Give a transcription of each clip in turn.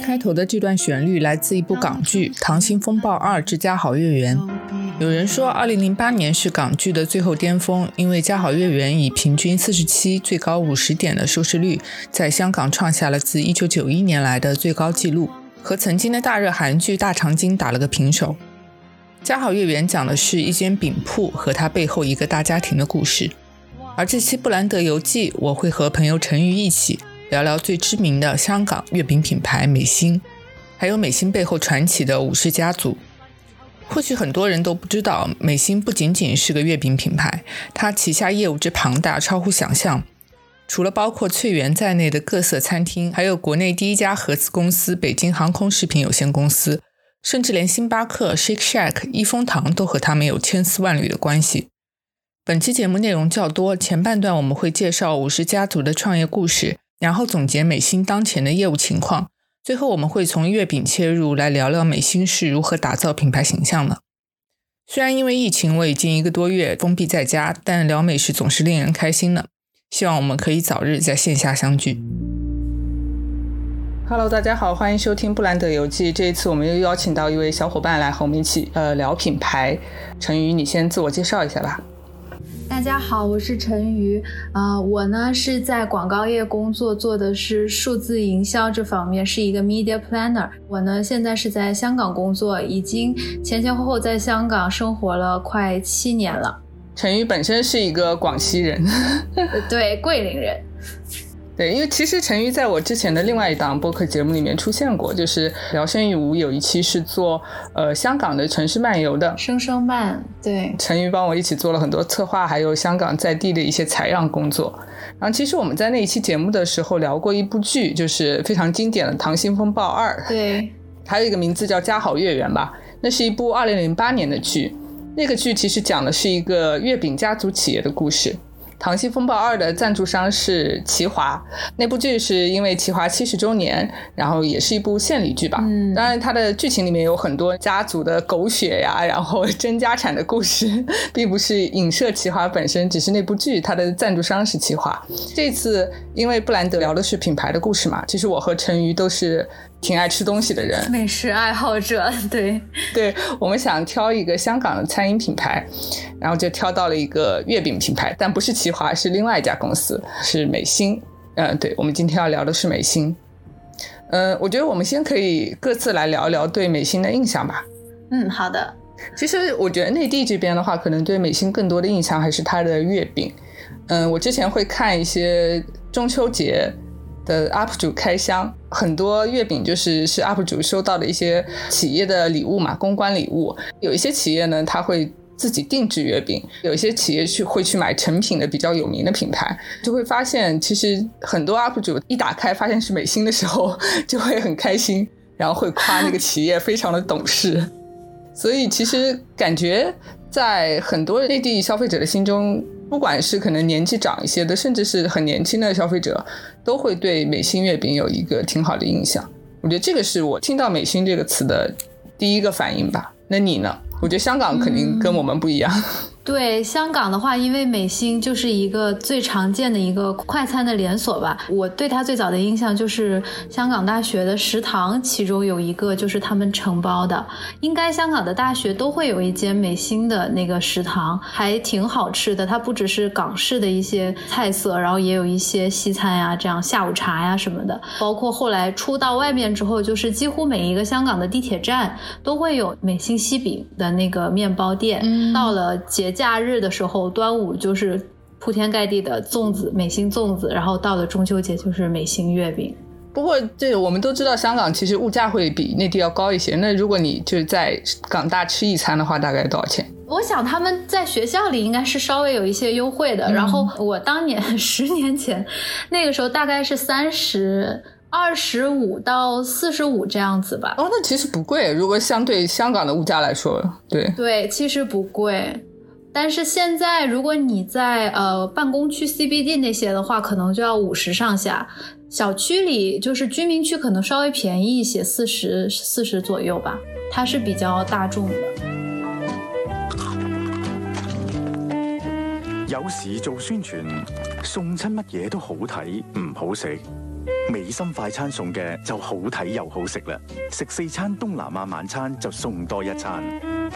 开头的这段旋律来自一部港剧《溏心风暴二之家好月圆》。有人说，2008年是港剧的最后巅峰，因为《家好月圆》以平均47、最高50点的收视率，在香港创下了自1991年来的最高纪录，和曾经的大热韩剧《大长今》打了个平手。《家好月圆》讲的是一间饼铺和它背后一个大家庭的故事，而这期《布兰德游记》，我会和朋友陈瑜一起。聊聊最知名的香港月饼品牌美心，还有美心背后传奇的武氏家族。或许很多人都不知道，美心不仅仅是个月饼品牌，它旗下业务之庞大超乎想象。除了包括翠园在内的各色餐厅，还有国内第一家合资公司北京航空食品有限公司，甚至连星巴克、Shake Shack、益丰堂都和他们有千丝万缕的关系。本期节目内容较多，前半段我们会介绍武氏家族的创业故事。然后总结美心当前的业务情况，最后我们会从月饼切入来聊聊美心是如何打造品牌形象的。虽然因为疫情我已经一个多月封闭在家，但聊美食总是令人开心的。希望我们可以早日在线下相聚。Hello，大家好，欢迎收听布兰德游记。这一次我们又邀请到一位小伙伴来和我们一起呃聊品牌。陈宇，你先自我介绍一下吧。大家好，我是陈瑜，啊，我呢是在广告业工作，做的是数字营销这方面，是一个 media planner。我呢现在是在香港工作，已经前前后后在香港生活了快七年了。陈瑜本身是一个广西人，对，桂林人。对，因为其实陈瑜在我之前的另外一档播客节目里面出现过，就是聊生与无有一期是做呃香港的城市漫游的，声声慢。对，陈瑜帮我一起做了很多策划，还有香港在地的一些采样工作。然后其实我们在那一期节目的时候聊过一部剧，就是非常经典的《溏心风暴二》。对，还有一个名字叫《家好月圆》吧，那是一部二零零八年的剧。那个剧其实讲的是一个月饼家族企业的故事。《溏心风暴二》的赞助商是齐华，那部剧是因为齐华七十周年，然后也是一部献礼剧吧。嗯，当然它的剧情里面有很多家族的狗血呀，然后 争家产的故事，并不是影射齐华本身，只是那部剧它的赞助商是齐华。这次因为布兰德聊的是品牌的故事嘛，其实我和陈瑜都是。挺爱吃东西的人，美食爱好者，对对，我们想挑一个香港的餐饮品牌，然后就挑到了一个月饼品牌，但不是奇华，是另外一家公司，是美心。嗯，对，我们今天要聊的是美心。嗯，我觉得我们先可以各自来聊一聊对美心的印象吧。嗯，好的。其实我觉得内地这边的话，可能对美心更多的印象还是它的月饼。嗯，我之前会看一些中秋节。的 UP 主开箱，很多月饼就是是 UP 主收到的一些企业的礼物嘛，公关礼物。有一些企业呢，他会自己定制月饼；有一些企业去会去买成品的比较有名的品牌，就会发现其实很多 UP 主一打开发现是美心的时候，就会很开心，然后会夸那个企业非常的懂事。所以其实感觉在很多内地消费者的心中。不管是可能年纪长一些的，甚至是很年轻的消费者，都会对美心月饼有一个挺好的印象。我觉得这个是我听到美心这个词的第一个反应吧。那你呢？我觉得香港肯定跟我们不一样。对香港的话，因为美心就是一个最常见的一个快餐的连锁吧。我对它最早的印象就是香港大学的食堂，其中有一个就是他们承包的。应该香港的大学都会有一间美心的那个食堂，还挺好吃的。它不只是港式的一些菜色，然后也有一些西餐呀，这样下午茶呀什么的。包括后来出到外面之后，就是几乎每一个香港的地铁站都会有美心西饼的那个面包店。到了节假日的时候，端午就是铺天盖地的粽子，美心粽子。然后到了中秋节就是美心月饼。不过，这我们都知道，香港其实物价会比内地要高一些。那如果你就是在港大吃一餐的话，大概多少钱？我想他们在学校里应该是稍微有一些优惠的。然后我当年十年前那个时候大概是三十二十五到四十五这样子吧。哦，那其实不贵，如果相对香港的物价来说，对对，其实不贵。但是现在，如果你在呃办公区 CBD 那些的话，可能就要五十上下；小区里就是居民区，可能稍微便宜一些，四十四十左右吧。它是比较大众的。有时做宣传，送亲乜嘢都好睇，唔好食。美心快餐送嘅就好睇又好食啦，食四餐東南亞晚餐就送多一餐。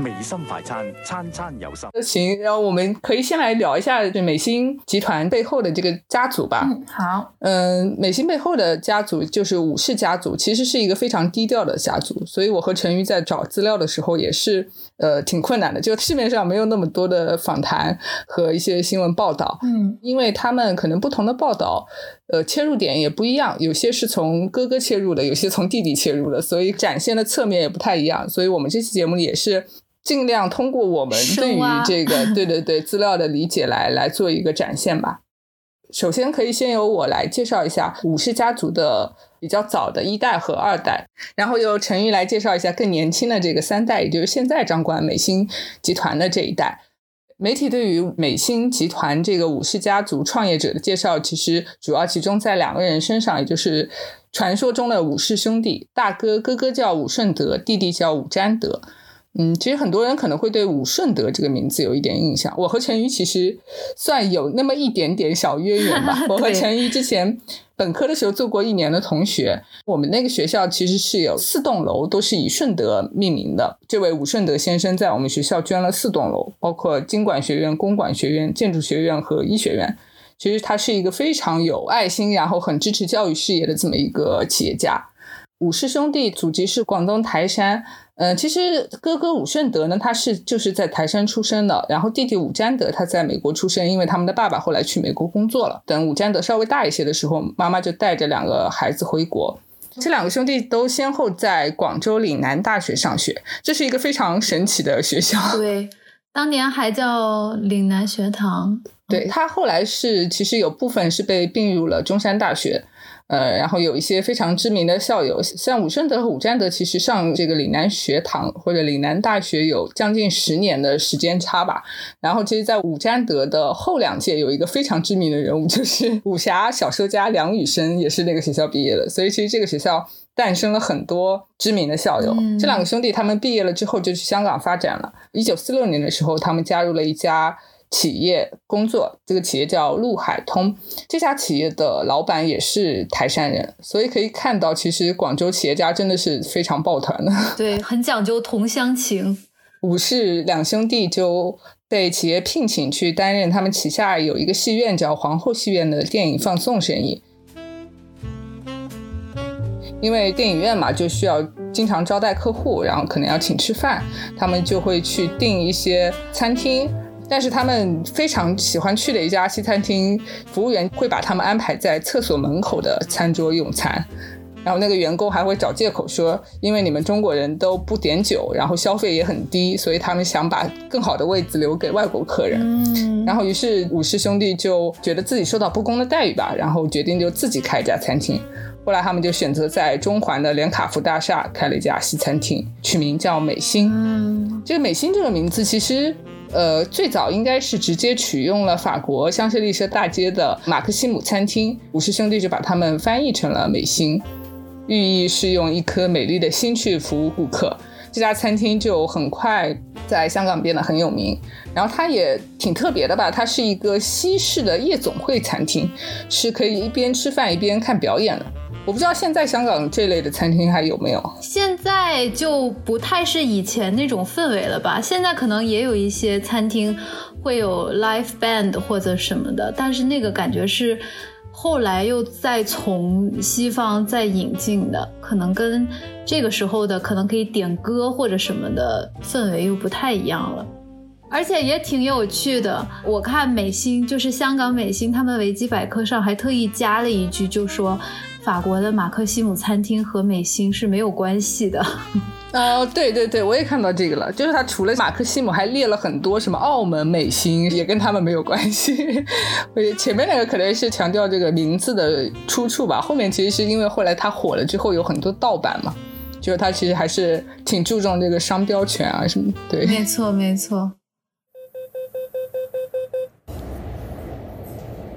美心快餐，餐餐有心。行，然后我们可以先来聊一下这美心集团背后的这个家族吧。嗯，好，嗯，美心背后的家族就是武氏家族，其实是一个非常低调的家族，所以我和陈瑜在找资料的时候也是呃挺困难的，就市面上没有那么多的访谈和一些新闻报道。嗯因为他们可能不同的报道，呃，切入点也不一样，有些是从哥哥切入的，有些从弟弟切入的，所以展现的侧面也不太一样。所以我们这期节目也是尽量通过我们对于这个 对对对资料的理解来来做一个展现吧。首先可以先由我来介绍一下武氏家族的比较早的一代和二代，然后由陈玉来介绍一下更年轻的这个三代，也就是现在掌管美心集团的这一代。媒体对于美心集团这个武氏家族创业者的介绍，其实主要集中在两个人身上，也就是传说中的武氏兄弟，大哥哥哥叫武顺德，弟弟叫武占德。嗯，其实很多人可能会对武顺德这个名字有一点印象。我和陈瑜其实算有那么一点点小渊源吧。我和陈瑜之前本科的时候做过一年的同学，我们那个学校其实是有四栋楼都是以顺德命名的。这位武顺德先生在我们学校捐了四栋楼，包括经管学院、公管学院、建筑学院和医学院。其实他是一个非常有爱心，然后很支持教育事业的这么一个企业家。武氏兄弟祖籍是广东台山，嗯、其实哥哥武顺德呢，他是就是在台山出生的，然后弟弟武占德他在美国出生，因为他们的爸爸后来去美国工作了。等武占德稍微大一些的时候，妈妈就带着两个孩子回国。这两个兄弟都先后在广州岭南大学上学，这是一个非常神奇的学校。对，当年还叫岭南学堂。对他后来是其实有部分是被并入了中山大学，呃，然后有一些非常知名的校友，像武顺德和武占德，其实上这个岭南学堂或者岭南大学有将近十年的时间差吧。然后其实，在武占德的后两届有一个非常知名的人物，就是 武侠小说家梁羽生，也是那个学校毕业的。所以其实这个学校诞生了很多知名的校友。嗯这两个兄弟他们毕业了之后就去香港发展了。一九四六年的时候，他们加入了一家。企业工作，这个企业叫陆海通。这家企业的老板也是台山人，所以可以看到，其实广州企业家真的是非常抱团的。对，很讲究同乡情。武氏两兄弟就被企业聘请去担任他们旗下有一个戏院叫皇后戏院的电影放送生意。因为电影院嘛，就需要经常招待客户，然后可能要请吃饭，他们就会去订一些餐厅。但是他们非常喜欢去的一家西餐厅，服务员会把他们安排在厕所门口的餐桌用餐。然后那个员工还会找借口说，因为你们中国人都不点酒，然后消费也很低，所以他们想把更好的位子留给外国客人。嗯，然后于是武氏兄弟就觉得自己受到不公的待遇吧，然后决定就自己开一家餐厅。后来他们就选择在中环的连卡福大厦开了一家西餐厅，取名叫美心。嗯，这个美心这个名字其实。呃，最早应该是直接取用了法国香榭丽舍大街的马克西姆餐厅，武氏兄弟就把它们翻译成了美心，寓意是用一颗美丽的心去服务顾客。这家餐厅就很快在香港变得很有名，然后它也挺特别的吧，它是一个西式的夜总会餐厅，是可以一边吃饭一边看表演的。我不知道现在香港这类的餐厅还有没有？现在就不太是以前那种氛围了吧？现在可能也有一些餐厅会有 live band 或者什么的，但是那个感觉是后来又再从西方再引进的，可能跟这个时候的可能可以点歌或者什么的氛围又不太一样了。而且也挺有趣的，我看美心就是香港美心，他们维基百科上还特意加了一句，就说法国的马克西姆餐厅和美心是没有关系的。呃，对对对，我也看到这个了，就是他除了马克西姆，还列了很多什么澳门美心，也跟他们没有关系。我觉得前面那个可能是强调这个名字的出处吧，后面其实是因为后来他火了之后有很多盗版嘛，就是他其实还是挺注重这个商标权啊什么。对，没错，没错。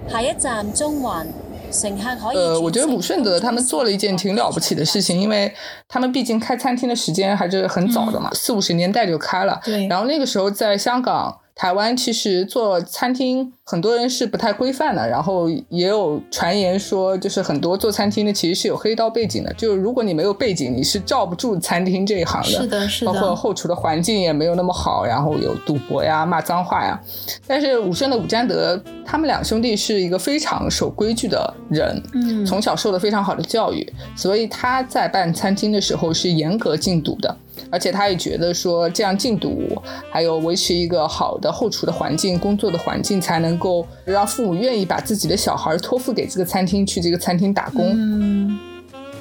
下一站中環，乘客可以呃，我觉得轉乘武顺德他们做了一件挺了不起的事情，因为他们毕竟开餐厅的时间还是很早的嘛，四五十年代就开了。对然后那个时候在香港台湾其实做餐厅，很多人是不太规范的，然后也有传言说，就是很多做餐厅的其实是有黑道背景的，就是如果你没有背景，你是罩不住餐厅这一行的。是的，是的。包括后厨的环境也没有那么好，然后有赌博呀、骂脏话呀。但是武圣的武占德，他们两兄弟是一个非常守规矩的人，嗯，从小受了非常好的教育，所以他在办餐厅的时候是严格禁赌的。而且他也觉得说，这样禁赌，还有维持一个好的后厨的环境、工作的环境，才能够让父母愿意把自己的小孩托付给这个餐厅去这个餐厅打工。嗯，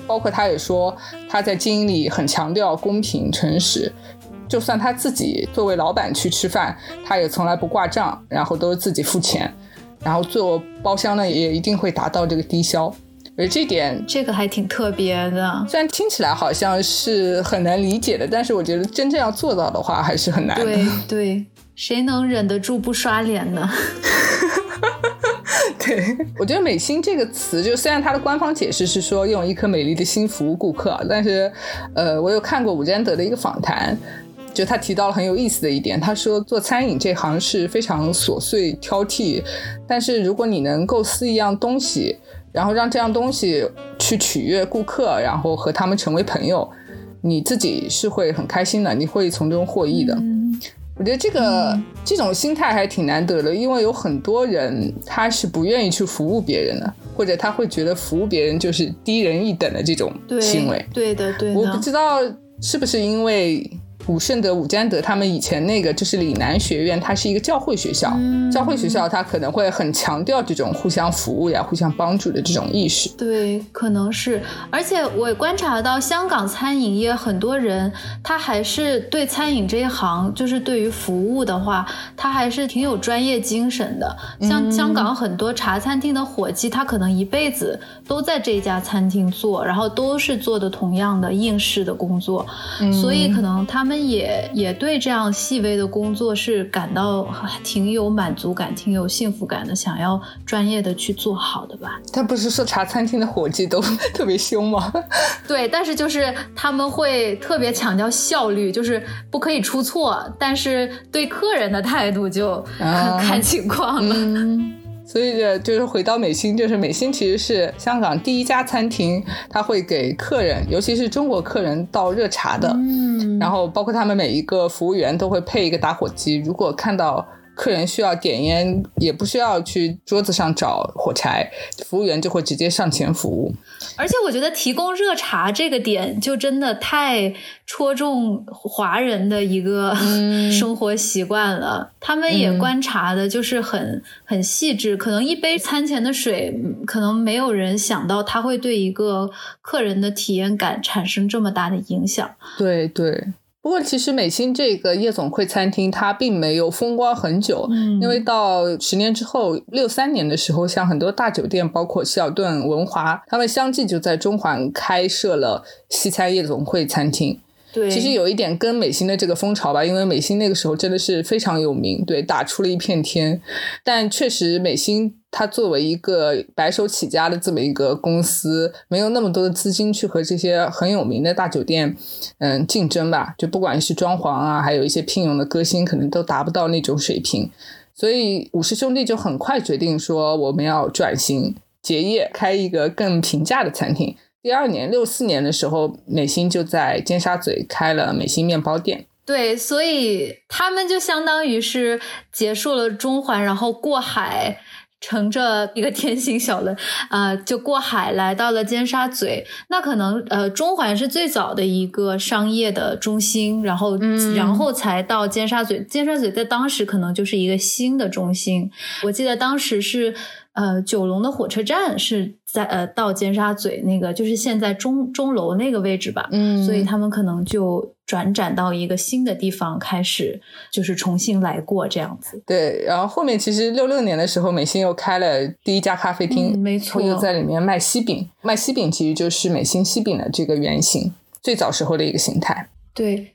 包括他也说，他在经营里很强调公平诚实，就算他自己作为老板去吃饭，他也从来不挂账，然后都是自己付钱，然后做包厢呢也一定会达到这个低消。而这点，这个还挺特别的。虽然听起来好像是很难理解的，但是我觉得真正要做到的话，还是很难的。对对，谁能忍得住不刷脸呢？对，我觉得“美心”这个词，就虽然它的官方解释是说用一颗美丽的心服务顾客，但是，呃，我有看过伍占德的一个访谈，就他提到了很有意思的一点，他说做餐饮这行是非常琐碎挑剔，但是如果你能构思一样东西。然后让这样东西去取悦顾客，然后和他们成为朋友，你自己是会很开心的，你会从中获益的。我觉得这个这种心态还挺难得的，因为有很多人他是不愿意去服务别人的，或者他会觉得服务别人就是低人一等的这种行为。对的，对的。我不知道是不是因为。武圣德、伍占德他们以前那个就是岭南学院，它是一个教会学校。教会学校它可能会很强调这种互相服务呀、互相帮助的这种意识。对，可能是。而且我观察到香港餐饮业很多人，他还是对餐饮这一行，就是对于服务的话，他还是挺有专业精神的。像香港很多茶餐厅的伙计，他可能一辈子都在这家餐厅做，然后都是做的同样的应试的工作，所以可能他们。们也也对这样细微的工作是感到挺有满足感、挺有幸福感的，想要专业的去做好的吧？他不是说茶餐厅的伙计都 特别凶吗？对，但是就是他们会特别强调效率，就是不可以出错，但是对客人的态度就看情况了。所以这，就是回到美心，就是美心其实是香港第一家餐厅，他会给客人，尤其是中国客人倒热茶的。嗯，然后包括他们每一个服务员都会配一个打火机，如果看到。客人需要点烟，也不需要去桌子上找火柴，服务员就会直接上前服务。而且我觉得提供热茶这个点就真的太戳中华人的一个 生活习惯了。他们也观察的就是很很细致，可能一杯餐前的水，可能没有人想到它会对一个客人的体验感产生这么大的影响。对对。不过，其实美心这个夜总会餐厅它并没有风光很久，因为到十年之后，六三年的时候，像很多大酒店，包括希尔顿、文华，他们相继就在中环开设了西餐夜总会餐厅。对，其实有一点跟美心的这个风潮吧，因为美心那个时候真的是非常有名，对，打出了一片天。但确实，美心它作为一个白手起家的这么一个公司，没有那么多的资金去和这些很有名的大酒店，嗯，竞争吧。就不管是装潢啊，还有一些聘用的歌星，可能都达不到那种水平。所以五十兄弟就很快决定说，我们要转型结业，开一个更平价的餐厅。第二年，六四年的时候，美心就在尖沙咀开了美心面包店。对，所以他们就相当于是结束了中环，然后过海，乘着一个 天星小轮，啊，就过海来到了尖沙咀。那可能呃，中环是最早的一个商业的中心，然后然后才到尖沙咀。尖沙咀在当时可能就是一个新的中心。我记得当时是。呃，九龙的火车站是在呃到尖沙咀那个，就是现在钟钟楼那个位置吧。嗯，所以他们可能就转展到一个新的地方，开始就是重新来过这样子。对，然后后面其实六六年的时候，美心又开了第一家咖啡厅，没错，又在里面卖西饼。卖西饼其实就是美心西饼的这个原型，最早时候的一个形态。对。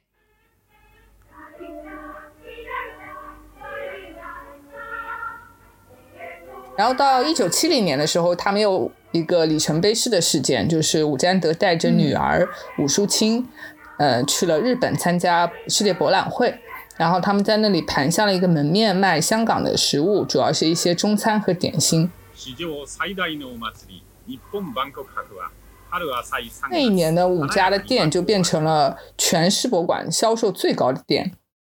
然后到一九七零年的时候，他们有一个里程碑式的事件，就是武占德带着女儿武淑清，呃，去了日本参加世界博览会。然后他们在那里盘下了一个门面卖香港的食物，主要是一些中餐和点心。那一年的五家的店就变成了全世博馆销售最高的店，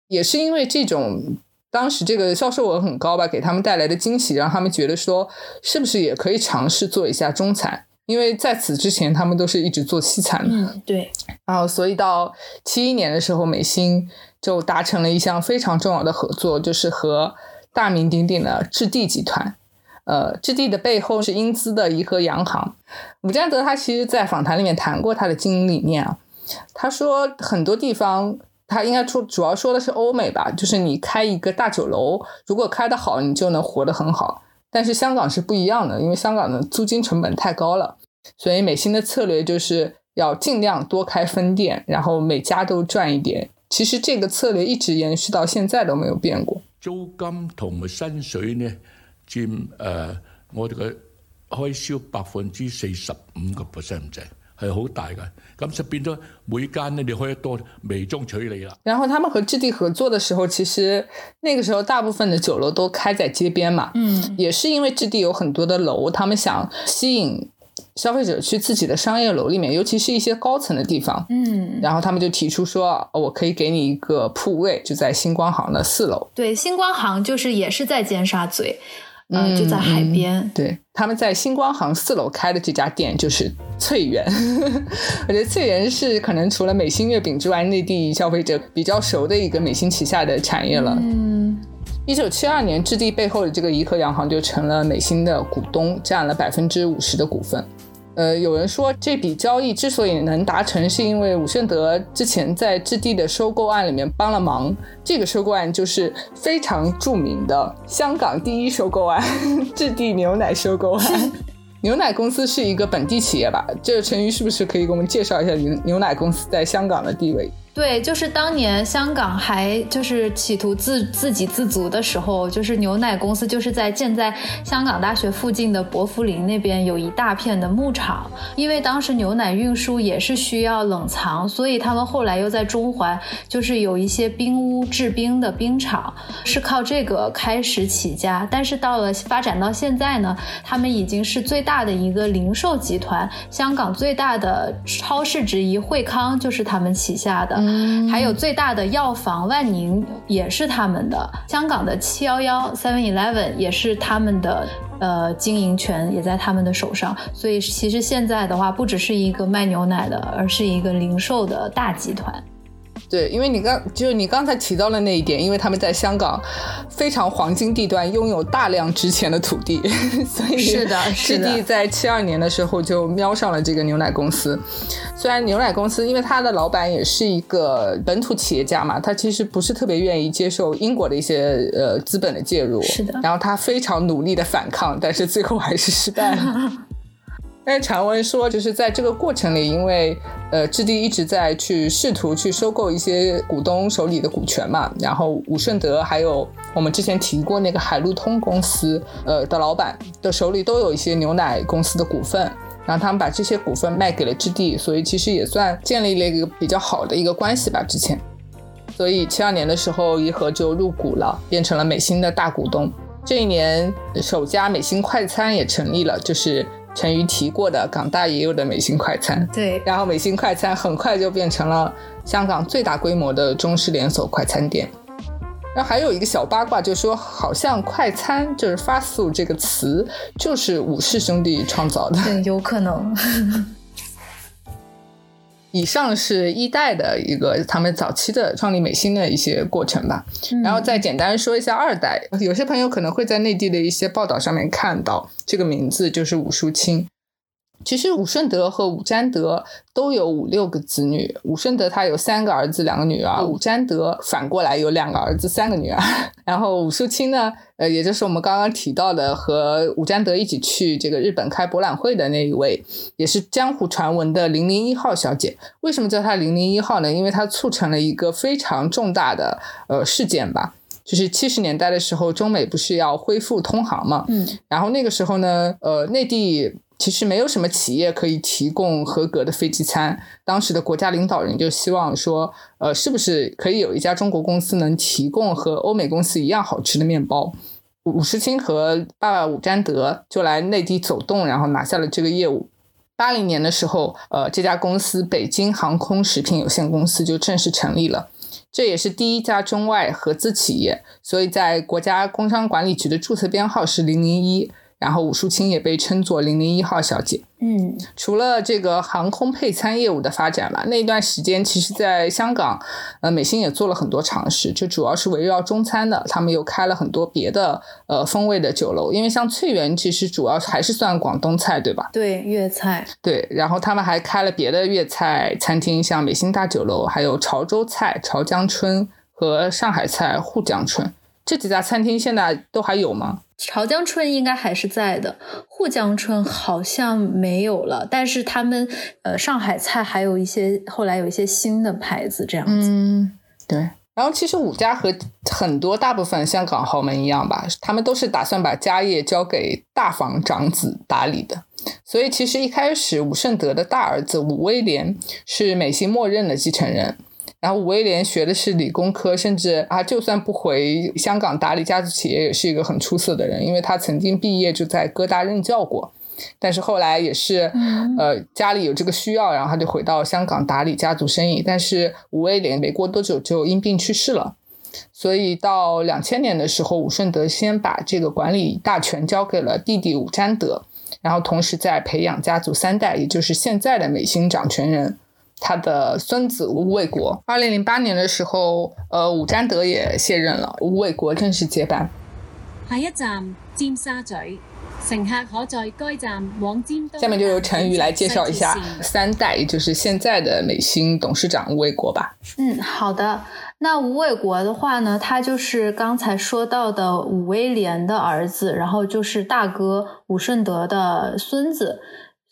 也是因为这种当时这个销售额很高吧，给他们带来的惊喜，让他们觉得说是不是也可以尝试做一下中餐。因为在此之前，他们都是一直做西餐的。嗯，对。然后，所以到七一年的时候，美心就达成了一项非常重要的合作，就是和大名鼎鼎的置地集团。呃，置地的背后是英资的怡和洋行。伍占德他其实，在访谈里面谈过他的经营理念啊。他说，很多地方他应该出主要说的是欧美吧，就是你开一个大酒楼，如果开得好，你就能活得很好。但是香港是不一样的，因为香港的租金成本太高了，所以美心的策略就是要尽量多开分店，然后每家都赚一点。其实这个策略一直延续到现在都没有变过。租金同埋薪水呢，占呃我哋嘅开销百分之四十五个 percent 係好大嘅，咁就變咗每間呢，你可以多微中取利啦。然後他們和置地合作的時候，其實那個時候大部分的酒樓都開在街邊嘛，嗯，也是因為置地有很多的樓，他們想吸引消费者去自己的商业楼里面，尤其是一些高层的地方，嗯，然后他们就提出说，我可以给你一个铺位，就在星光行的四楼。对，星光行就是也是在尖沙咀，呃，就在海边。对，他们在星光行四楼开的这家店就是翠园。我觉得翠园是可能除了美心月饼之外，内地消费者比较熟的一个美心旗下的产业了。嗯，一九七二年，置地背后的这个怡和洋行就成了美心的股东，占了百分之五十的股份。呃，有人说这笔交易之所以能达成，是因为伍胜德之前在置地的收购案里面帮了忙。这个收购案就是非常著名的香港第一收购案—— 置地牛奶收购案。牛奶公司是一个本地企业吧？这个陈瑜是不是可以给我们介绍一下牛牛奶公司在香港的地位？对，就是当年香港还就是企图自自给自足的时候，就是牛奶公司就是在建在香港大学附近的薄扶林那边有一大片的牧场，因为当时牛奶运输也是需要冷藏，所以他们后来又在中环就是有一些冰屋制冰的冰厂，是靠这个开始起家。但是到了发展到现在呢，他们已经是最大的一个零售集团，香港最大的超市之一惠康就是他们旗下的。嗯还有最大的药房万宁也是他们的，香港的七幺幺 Seven Eleven 也是他们的，呃，经营权也在他们的手上。所以其实现在的话，不只是一个卖牛奶的，而是一个零售的大集团。对，因为你刚就是你刚才提到了那一点，因为他们在香港非常黄金地段拥有大量值钱的土地，所以是的是的置地在七二年的时候就瞄上了这个牛奶公司。虽然牛奶公司因为他的老板也是一个本土企业家嘛，他其实不是特别愿意接受英国的一些呃资本的介入，是的然后他非常努力的反抗，但是最后还是失败了。但是传闻说，就是在这个过程里，因为呃，置地一直在去试图去收购一些股东手里的股权嘛，然后武顺德还有我们之前提过那个海陆通公司呃的老板的手里都有一些牛奶公司的股份，然后他们把这些股份卖给了置地，所以其实也算建立了一个比较好的一个关系吧。之前，所以七二年的时候，颐和就入股了，变成了美心的大股东。这一年，首家美心快餐也成立了，就是陈瑜提过的港大也有的美心快餐。对，然后美心快餐很快就变成了香港最大规模的中式连锁快餐店。然后还有一个小八卦，就说好像快餐就是 fast food 这个词就是武氏兄弟创造的。对，有可能。以上是一代的一个他们早期的创立美心的一些过程吧，然后再简单说一下二代。有些朋友可能会在内地的一些报道上面看到这个名字，就是武淑清。其实武顺德和武占德都有五六个子女，武顺德他有三个儿子两个女儿，武占德反过来有两个儿子三个女儿。然后武淑清呢，呃，也就是我们刚刚提到的和武占德一起去这个日本开博览会的那一位，也是江湖传闻的零零一号小姐。为什么叫她零零一号呢？因为她促成了一个非常重大的呃事件吧。就是七十年代的时候，中美不是要恢复通航嘛？嗯，然后那个时候呢，呃，内地其实没有什么企业可以提供合格的飞机餐。当时的国家领导人就希望说，呃，是不是可以有一家中国公司能提供和欧美公司一样好吃的面包？伍世清和爸爸伍占德就来内地走动，然后拿下了这个业务。八零年的时候，呃，这家公司北京航空食品有限公司就正式成立了。这也是第一家中外合资企业，所以在国家工商管理局的注册编号是零零一。然后武淑清也被称作“零零一号小姐”。嗯，除了这个航空配餐业务的发展嘛，那一段时间其实在香港，呃，美心也做了很多尝试，就主要是围绕中餐的。他们又开了很多别的呃风味的酒楼，因为像翠园其实主要还是算广东菜，对吧？对，粤菜。对，然后他们还开了别的粤菜餐厅，像美心大酒楼，还有潮州菜潮江春和上海菜沪江春。这几家餐厅现在都还有吗？潮江春应该还是在的，沪江春好像没有了。但是他们呃，上海菜还有一些后来有一些新的牌子这样子。嗯，对。然后其实五家和很多大部分香港豪门一样吧，他们都是打算把家业交给大房长子打理的。所以其实一开始伍圣德的大儿子伍威廉是美心默认的继承人。然后伍威廉学的是理工科，甚至啊，就算不回香港打理家族企业，也是一个很出色的人，因为他曾经毕业就在哥大任教过。但是后来也是，呃，家里有这个需要，然后他就回到香港打理家族生意。但是伍威廉没过多久就因病去世了，所以到两千年的时候，伍顺德先把这个管理大权交给了弟弟伍占德，然后同时在培养家族三代，也就是现在的美心掌权人。他的孙子吴卫国，二零零八年的时候，呃，伍占德也卸任了，吴卫国正式接班。下一站尖沙咀，乘客可在该站往尖下面就由陈宇来介绍一下三代，也就是现在的美心董事长吴卫国吧。嗯，好的。那吴卫国的话呢，他就是刚才说到的伍威廉的儿子，然后就是大哥伍顺德的孙子。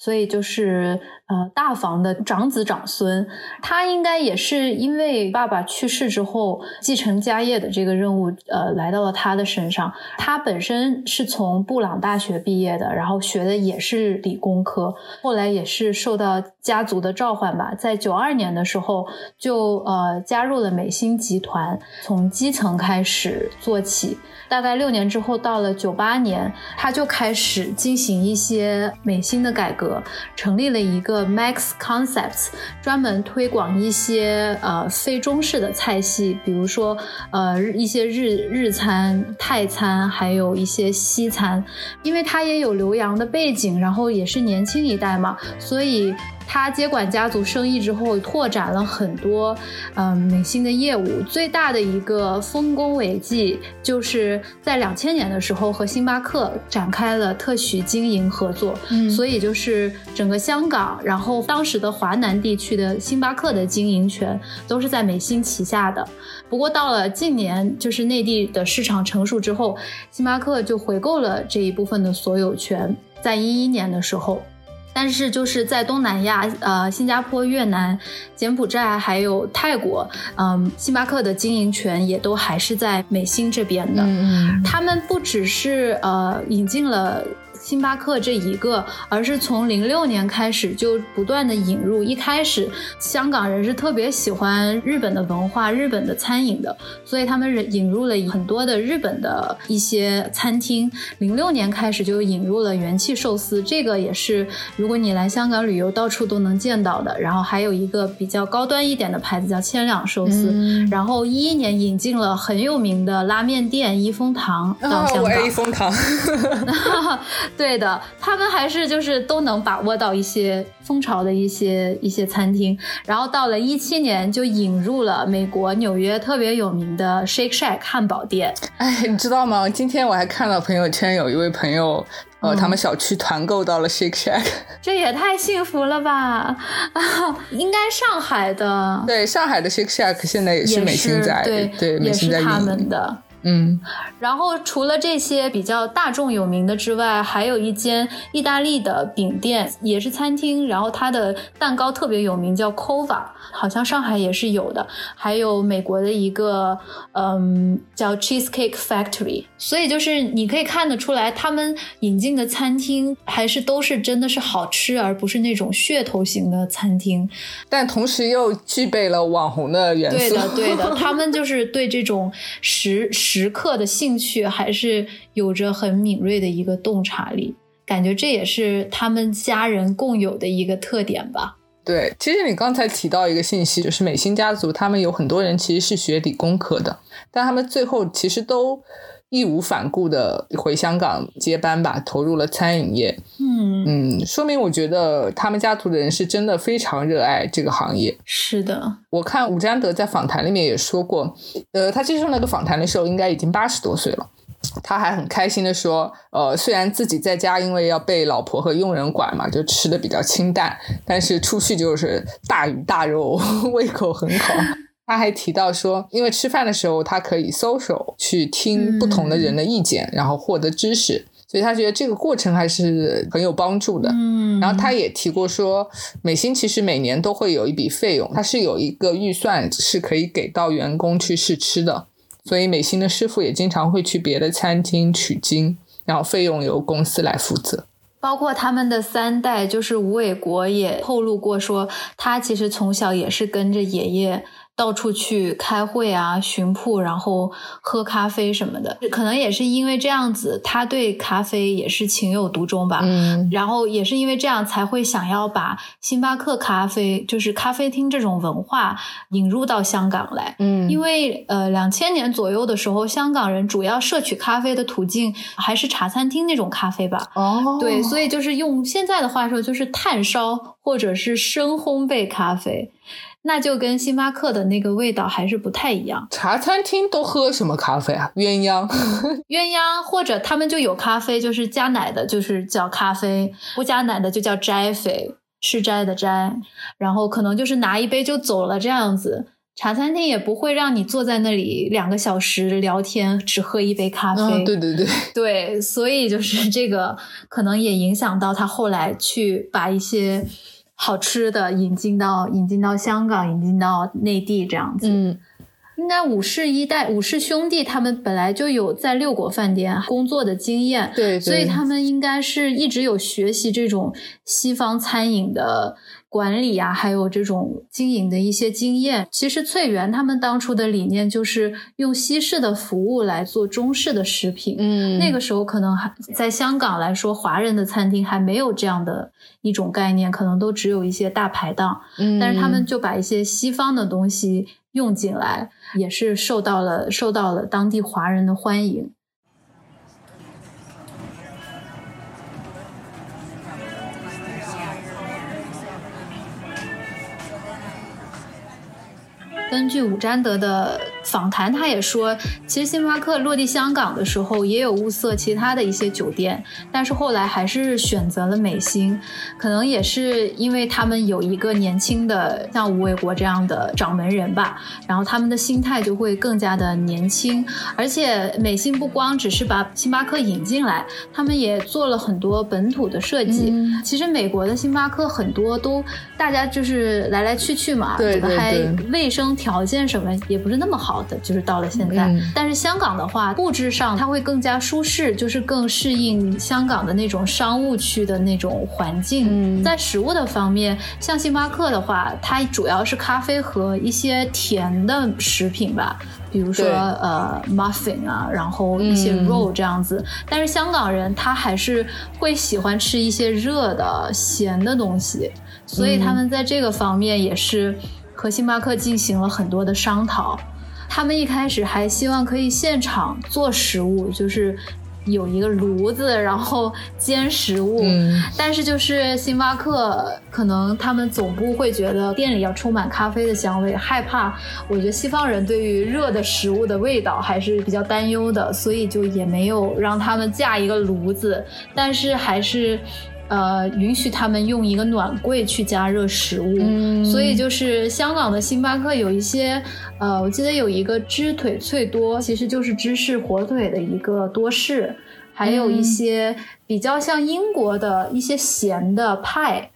所以就是呃大房的长子长孙，他应该也是因为爸爸去世之后继承家业的这个任务，呃来到了他的身上。他本身是从布朗大学毕业的，然后学的也是理工科，后来也是受到家族的召唤吧，在九二年的时候就呃加入了美心集团，从基层开始做起。大概六年之后，到了九八年，他就开始进行一些美心的改革，成立了一个 Max Concepts，专门推广一些呃非中式的菜系，比如说呃一些日日餐、泰餐，还有一些西餐。因为他也有留洋的背景，然后也是年轻一代嘛，所以。他接管家族生意之后，拓展了很多嗯美心的业务。最大的一个丰功伟绩，就是在两千年的时候和星巴克展开了特许经营合作。嗯，所以就是整个香港，然后当时的华南地区的星巴克的经营权都是在美心旗下的。不过到了近年，就是内地的市场成熟之后，星巴克就回购了这一部分的所有权。在一一年的时候。但是就是在东南亚，呃，新加坡、越南、柬埔寨还有泰国，嗯，星巴克的经营权也都还是在美心这边的。嗯，他们不只是呃引进了。星巴克这一个，而是从零六年开始就不断的引入。一开始，香港人是特别喜欢日本的文化、日本的餐饮的，所以他们引入了很多的日本的一些餐厅。零六年开始就引入了元气寿司，这个也是如果你来香港旅游，到处都能见到的。然后还有一个比较高端一点的牌子叫千两寿司。然后一一年引进了很有名的拉面店一风堂到香港。一风堂。对的，他们还是就是都能把握到一些风潮的一些一些餐厅，然后到了一七年就引入了美国纽约特别有名的 Shake Shack 汉堡店。哎，你知道吗？今天我还看到朋友圈有一位朋友，呃，他们小区团购到了 Shake Shack，这也太幸福了吧！啊，应该上海的，对，上海的 Shake Shack 现在也是美心在，对对，也是他们的。嗯，然后除了这些比较大众有名的之外，还有一间意大利的饼店，也是餐厅，然后它的蛋糕特别有名，叫 Cova，好像上海也是有的。还有美国的一个，嗯，叫 Cheesecake Factory。所以就是你可以看得出来，他们引进的餐厅还是都是真的是好吃，而不是那种噱头型的餐厅。但同时又具备了网红的元素。对的，对的，他们就是对这种食食时刻的兴趣还是有着很敏锐的一个洞察力，感觉这也是他们家人共有的一个特点吧。对，其实你刚才提到一个信息，就是美心家族他们有很多人其实是学理工科的，但他们最后其实都义无反顾的回香港接班吧，投入了餐饮业。嗯嗯，说明我觉得他们家族的人是真的非常热爱这个行业。是的，我看伍詹德在访谈里面也说过，呃，他接受那个访谈的时候应该已经八十多岁了。他还很开心的说，呃，虽然自己在家因为要被老婆和佣人管嘛，就吃的比较清淡，但是出去就是大鱼大肉，胃口很好。他还提到说，因为吃饭的时候他可以 social 去听不同的人的意见，然后获得知识，所以他觉得这个过程还是很有帮助的。嗯，然后他也提过说，美心其实每年都会有一笔费用，它是有一个预算是可以给到员工去试吃的。所以美心的师傅也经常会去别的餐厅取经，然后费用由公司来负责。包括他们的三代，就是吴伟国也透露过说，他其实从小也是跟着爷爷。到处去开会啊，巡铺，然后喝咖啡什么的，可能也是因为这样子，他对咖啡也是情有独钟吧。嗯，然后也是因为这样，才会想要把星巴克咖啡，就是咖啡厅这种文化引入到香港来。嗯，因为呃，两千年左右的时候，香港人主要摄取咖啡的途径还是茶餐厅那种咖啡吧。哦，对，所以就是用现在的话说，就是炭烧或者是深烘焙咖啡。那就跟星巴克的那个味道还是不太一样。茶餐厅都喝什么咖啡啊？鸳鸯，鸳鸯，或者他们就有咖啡，就是加奶的，就是叫咖啡；不加奶的就叫斋啡，吃斋的斋。然后可能就是拿一杯就走了这样子。茶餐厅也不会让你坐在那里两个小时聊天，只喝一杯咖啡。嗯，对对对，对，所以就是这个可能也影响到他后来去把一些。好吃的引进到引进到香港，引进到内地这样子。嗯，应该武氏一代武氏兄弟他们本来就有在六国饭店工作的经验，对，所以他们应该是一直有学习这种西方餐饮的管理啊，还有这种经营的一些经验。其实翠园他们当初的理念就是用西式的服务来做中式的食品。嗯，那个时候可能还在香港来说，华人的餐厅还没有这样的。一种概念，可能都只有一些大排档，嗯，但是他们就把一些西方的东西用进来，也是受到了受到了当地华人的欢迎。根据伍占德的访谈，他也说，其实星巴克落地香港的时候也有物色其他的一些酒店，但是后来还是选择了美星，可能也是因为他们有一个年轻的像吴伟国这样的掌门人吧，然后他们的心态就会更加的年轻，而且美星不光只是把星巴克引进来，他们也做了很多本土的设计。其实美国的星巴克很多都大家就是来来去去嘛，对对对，还卫生。条件什么也不是那么好的，就是到了现在。但是香港的话，布置上它会更加舒适，就是更适应香港的那种商务区的那种环境。在食物的方面，像星巴克的话，它主要是咖啡和一些甜的食品吧，比如说呃 muffin 啊，然后一些肉这样子。但是香港人他还是会喜欢吃一些热的咸的东西，所以他们在这个方面也是。和星巴克进行了很多的商讨，他们一开始还希望可以现场做食物，就是有一个炉子，然后煎食物。嗯，但是就是星巴克可能他们总部会觉得店里要充满咖啡的香味，害怕。我觉得西方人对于热的食物的味道还是比较担忧的，所以就也没有让他们架一个炉子，但是还是。呃，允许他们用一个暖柜去加热食物，嗯。所以就是香港的星巴克有一些，呃，我记得有一个芝腿脆多，其实就是芝士火腿的一个多士，还有一些比较像英国的一些咸的派。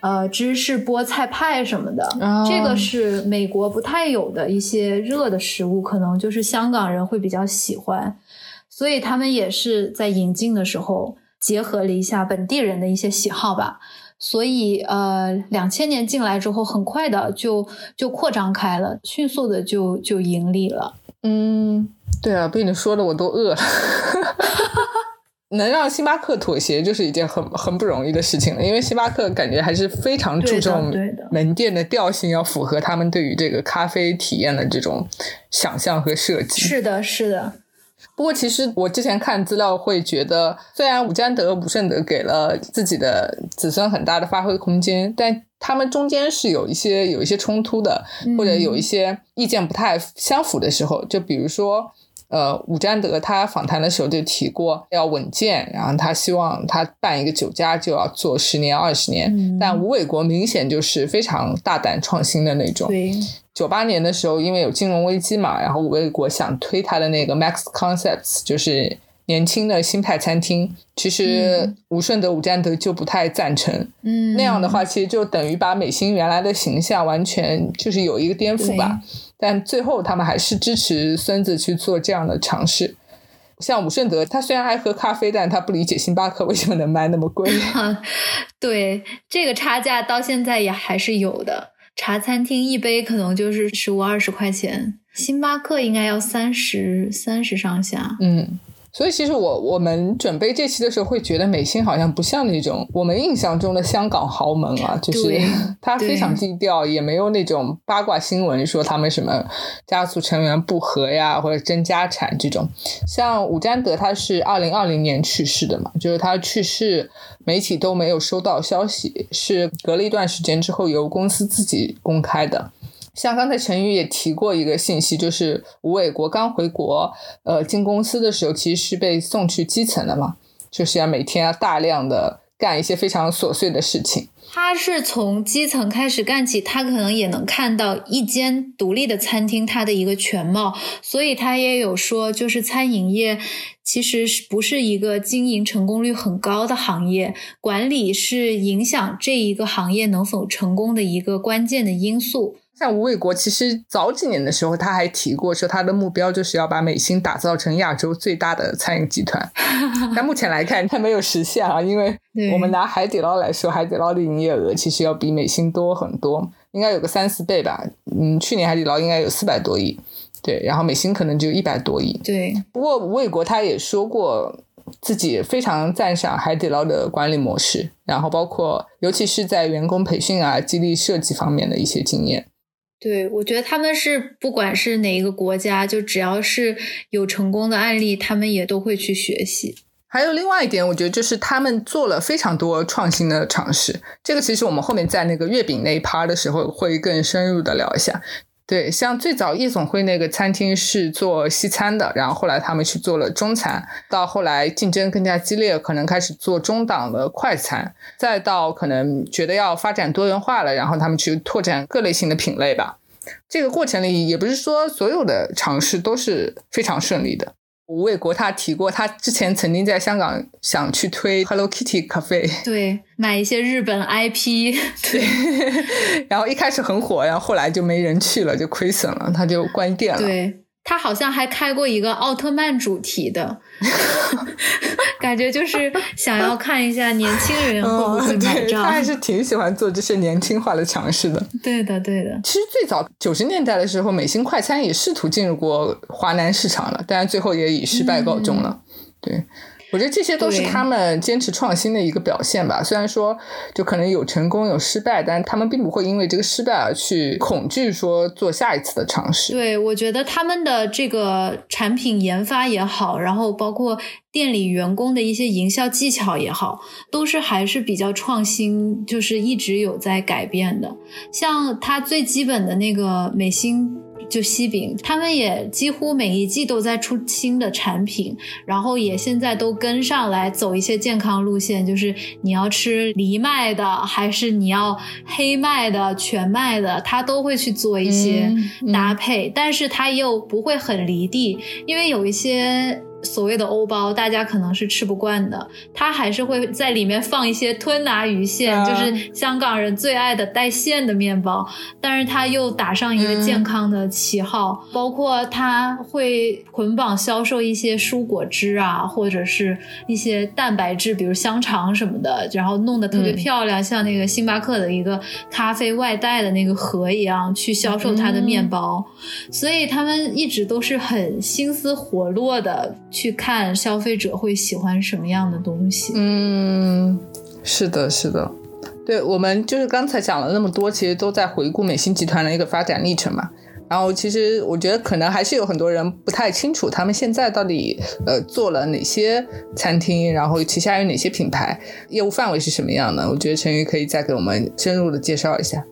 呃，芝士菠菜派什么的，哦。这个是美国不太有的一些热的食物，可能就是香港人会比较喜欢，所以他们也是在引进的时候结合了一下本地人的一些喜好吧。所以，呃，两千年进来之后，很快的就就扩张开了，迅速的就就盈利了。嗯，对啊，被你说的我都饿了。能让星巴克妥协就是一件很很不容易的事情了，因为星巴克感觉还是非常注重门店的调性要符合他们对于这个咖啡体验的这种想象和设计。是的，是的，不过，其实我之前看资料会觉得，虽然伍占德、伍胜德给了自己的子孙很大的发挥空间，但他们中间是有一些有一些冲突的，或者有一些意见不太相符的时候。就比如说，呃，伍占德他访谈的时候就提过要稳健，然后他希望他办一个酒家就要做十年、二十年。嗯但吴伟国明显就是非常大胆创新的那种。对，九八年的时候，因为有金融危机嘛，然后吴卫国想推他的那个 Max Concepts，就是年轻的新派餐厅。其实吴顺德、吴占德就不太赞成。嗯，那样的话，其实就等于把美心原来的形象完全就是有一个颠覆吧。但最后他们还是支持孙子去做这样的尝试。像武顺德，他虽然爱喝咖啡，但他不理解星巴克为什么能卖那么贵。对，这个差价到现在也还是有的。茶餐厅一杯可能就是十五二十块钱，星巴克应该要三十三十上下。嗯，所以其实我我们准备这期的时候，会觉得美心好像不像那种我们印象中的香港豪门啊，就是他 非常低调，也没有那种八卦新闻说他们什么家族成员不和呀，或者争家产这种。像伍占德他是二零二零年去世的嘛，就是他去世媒体都没有收到消息，是隔了一段时间之后由公司自己公开的。像刚才陈宇也提过一个信息，就是吴伟国刚回国，呃，进公司的时候其实是被送去基层的嘛，就是要每天要大量的干一些非常琐碎的事情。他是从基层开始干起，他可能也能看到一间独立的餐厅它的一个全貌，所以他也有说，就是餐饮业其实是不是一个经营成功率很高的行业，管理是影响这一个行业能否成功的一个关键的因素。像吴伟国，其实早几年的时候，他还提过说他的目标就是要把美心打造成亚洲最大的餐饮集团。但目前来看，他没有实现啊，因为我们拿海底捞来说，海底捞的营业额其实要比美心多很多，应该有个三四倍吧。嗯，去年海底捞应该有四百多亿，对，然后美心可能只有一百多亿。对，不过吴伟国他也说过，自己非常赞赏海底捞的管理模式，然后包括尤其是在员工培训啊、激励设计方面的一些经验。对，我觉得他们是不管是哪一个国家，就只要是有成功的案例，他们也都会去学习。还有另外一点，我觉得就是他们做了非常多创新的尝试。这个其实我们后面在那个月饼那一趴的时候会更深入的聊一下。对，像最早夜总会那个餐厅是做西餐的，然后后来他们去做了中餐，到后来竞争更加激烈，可能开始做中档的快餐，再到可能觉得要发展多元化了，然后他们去拓展各类型的品类吧。这个过程里，也不是说所有的尝试都是非常顺利的。吴卫国他提过，他之前曾经在香港想去推 Hello Kitty 咖啡，对，买一些日本 IP，对，然后一开始很火，然后后来就没人去了，就亏损了，他就关店了。对他好像还开过一个奥特曼主题的，感觉就是想要看一下年轻人会不会嗯，买对，他。还是挺喜欢做这些年轻化的尝试的。对的，对的，其实最早九十年代的时候，美心快餐也试图进入过华南市场了，但是最后也以失败告终了。对。我觉得这些都是他们坚持创新的一个表现吧。虽然说就可能有成功有失败，但他们并不会因为这个失败而去恐惧说做下一次的尝试。对我觉得他们的这个产品研发也好，然后包括店里员工的一些营销技巧也好，都是还是比较创新，就是一直有在改变的。像它最基本的那个美心就西饼，他们也几乎每一季都在出新的产品，然后也现在都跟上来走一些健康路线，就是你要吃藜麦的，还是你要黑麦的、全麦的，他都会去做一些搭配，但是它又不会很离地，因为有一些。所谓的欧包，大家可能是吃不惯的，它还是会在里面放一些吞拿鱼馅，就是香港人最爱的带馅的面包，但是它又打上一个健康的旗号，包括它会捆绑销售一些蔬果汁啊，或者是一些蛋白质，比如香肠什么的，然后弄得特别漂亮，像那个星巴克的一个咖啡外带的那个盒一样去销售它的面包，所以他们一直都是很心思活络的。去看消费者会喜欢什么样的东西。嗯，是的，是的，对我们就是刚才讲了那么多，其实都在回顾美心集团的一个发展历程嘛。然后，其实我觉得可能还是有很多人不太清楚他们现在到底呃做了哪些餐厅，然后旗下有哪些品牌，业务范围是什么样的。我觉得陈宇可以再给我们深入的介绍一下。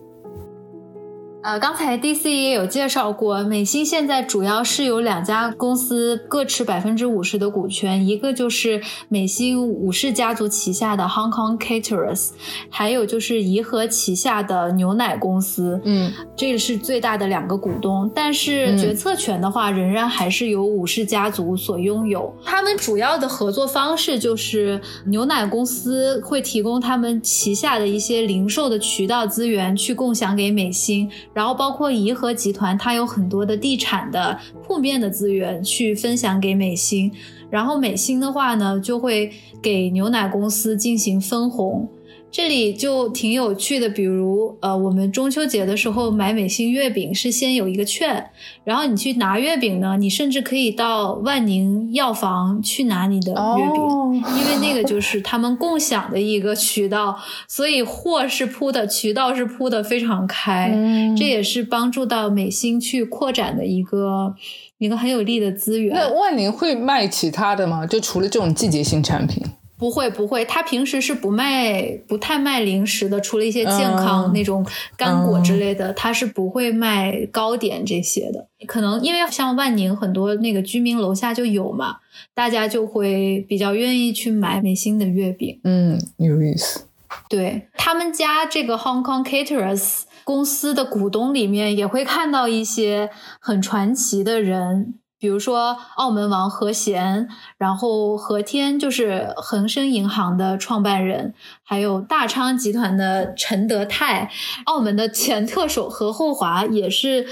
呃，刚才 DC 也有介绍过，美心现在主要是有两家公司各持百分之五十的股权，一个就是美心武士家族旗下的 Hong Kong Caterers，还有就是颐和旗下的牛奶公司，嗯，这个是最大的两个股东，但是决策权的话，仍然还是由武士家族所拥有。他们主要的合作方式就是牛奶公司会提供他们旗下的一些零售的渠道资源去共享给美心。然后包括颐和集团，它有很多的地产的铺面的资源去分享给美心，然后美心的话呢，就会给牛奶公司进行分红。这里就挺有趣的，比如呃，我们中秋节的时候买美心月饼是先有一个券，然后你去拿月饼呢，你甚至可以到万宁药房去拿你的月饼，因为那个就是他们共享的一个渠道，所以货是铺的，渠道是铺的非常开，这也是帮助到美心去扩展的一个一个很有利的资源。那万宁会卖其他的吗？就除了这种季节性产品？不会不会，他平时是不卖不太卖零食的，除了一些健康那种干果之类的，他是不会卖糕点这些的。可能因为像万宁很多那个居民楼下就有嘛，大家就会比较愿意去买美心的月饼。嗯，有意思。对他们家这个 Hong Kong Caterers 公司的股东里面，也会看到一些很传奇的人。比如说澳门王和贤，然后何天就是恒生银行的创办人，还有大昌集团的陈德泰，澳门的前特首何厚华也是。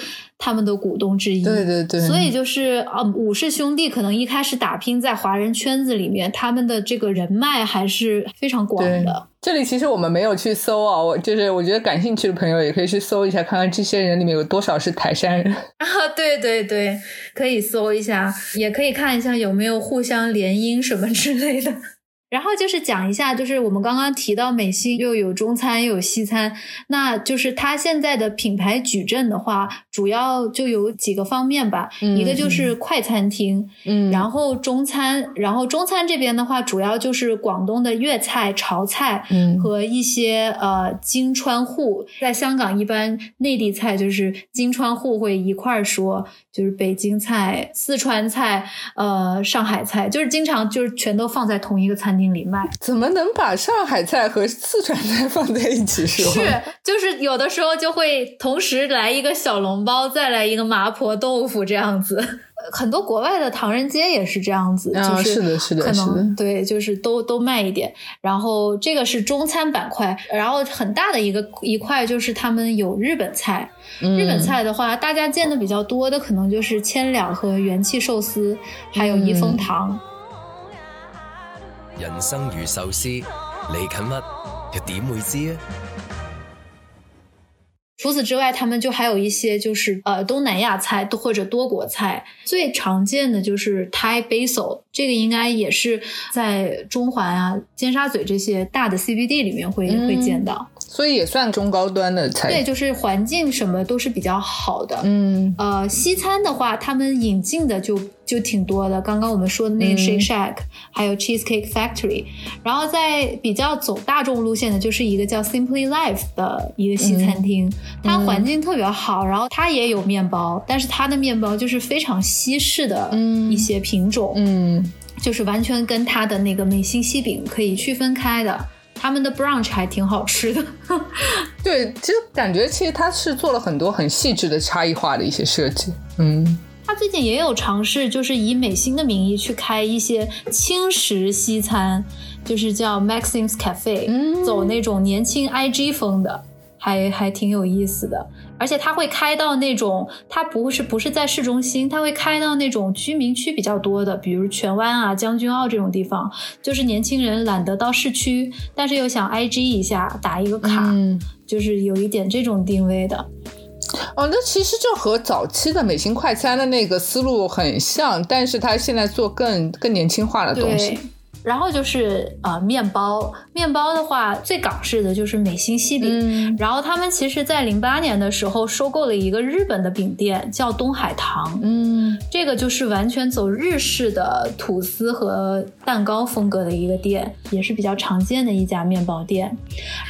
他们的股东之一，对对对，所以就是啊，五氏兄弟可能一开始打拼在华人圈子里面，他们的这个人脉还是非常广的。这里其实我们没有去搜啊，我就是我觉得感兴趣的朋友也可以去搜一下，看看这些人里面有多少是台山人 啊。对对对，可以搜一下，也可以看一下有没有互相联姻什么之类的。然后就是讲一下，就是我们刚刚提到美心又有中餐又有西餐，那就是它现在的品牌矩阵的话，主要就有几个方面吧。一个就是快餐厅，嗯，然后中餐，然后中餐这边的话，主要就是广东的粤菜、潮菜，嗯，和一些呃京川沪。在香港，一般内地菜就是京川沪会一块儿说，就是北京菜、四川菜、呃上海菜，就是经常就是全都放在同一个餐厅。里卖怎么能把上海菜和四川菜放在一起说？是，就是有的时候就会同时来一个小笼包，再来一个麻婆豆腐这样子。很多国外的唐人街也是这样子，就是是的，是的，可能对，就是都都卖一点。然后这个是中餐板块，然后很大的一个一块就是他们有日本菜。日本菜的话，大家见的比较多的可能就是千两和元气寿司，还有一风堂。人生如寿司，你近乜又点会知啊？除此之外，他们就还有一些就是呃东南亚菜或者多国菜，最常见的就是 Thai Basil，这个应该也是在中环啊、尖沙咀这些大的 CBD 里面会会见到。所以也算中高端的菜。对，就是环境什么都是比较好的。嗯，呃，西餐的话，他们引进的就就挺多的。刚刚我们说的那个 Shake Shack，、还有 Cheesecake Factory，然后在比较走大众路线的，就是一个叫 Simply Life 的一个西餐厅，它环境特别好，然后它也有面包，但是它的面包就是非常西式的一些品种，嗯，就是完全跟它的那个美心西饼可以区分开的。他们的 brunch 还挺好吃的，对，其实感觉其实他是做了很多很细致的差异化的一些设计。嗯，他最近也有尝试，就是以美心的名义去开一些轻食西餐，就是叫 Maxim's Cafe，、走那种年轻 IG 风的，还还挺有意思的。而且它会开到那种，它不是不是在市中心，它会开到那种居民区比较多的，比如荃湾啊、将军澳这种地方，就是年轻人懒得到市区，但是又想 IG 一下打一个卡，嗯就是有一点这种定位的。哦，那其实就和早期的美心快餐的那个思路很像，但是他现在做更更年轻化的东西对。，然后就是呃面包，面包的话最港式的就是美心西饼。嗯然后他们其实，在零八年的时候收购了一个日本的饼店，叫东海堂。嗯这个就是完全走日式的吐司和蛋糕风格的一个店，也是比较常见的一家面包店。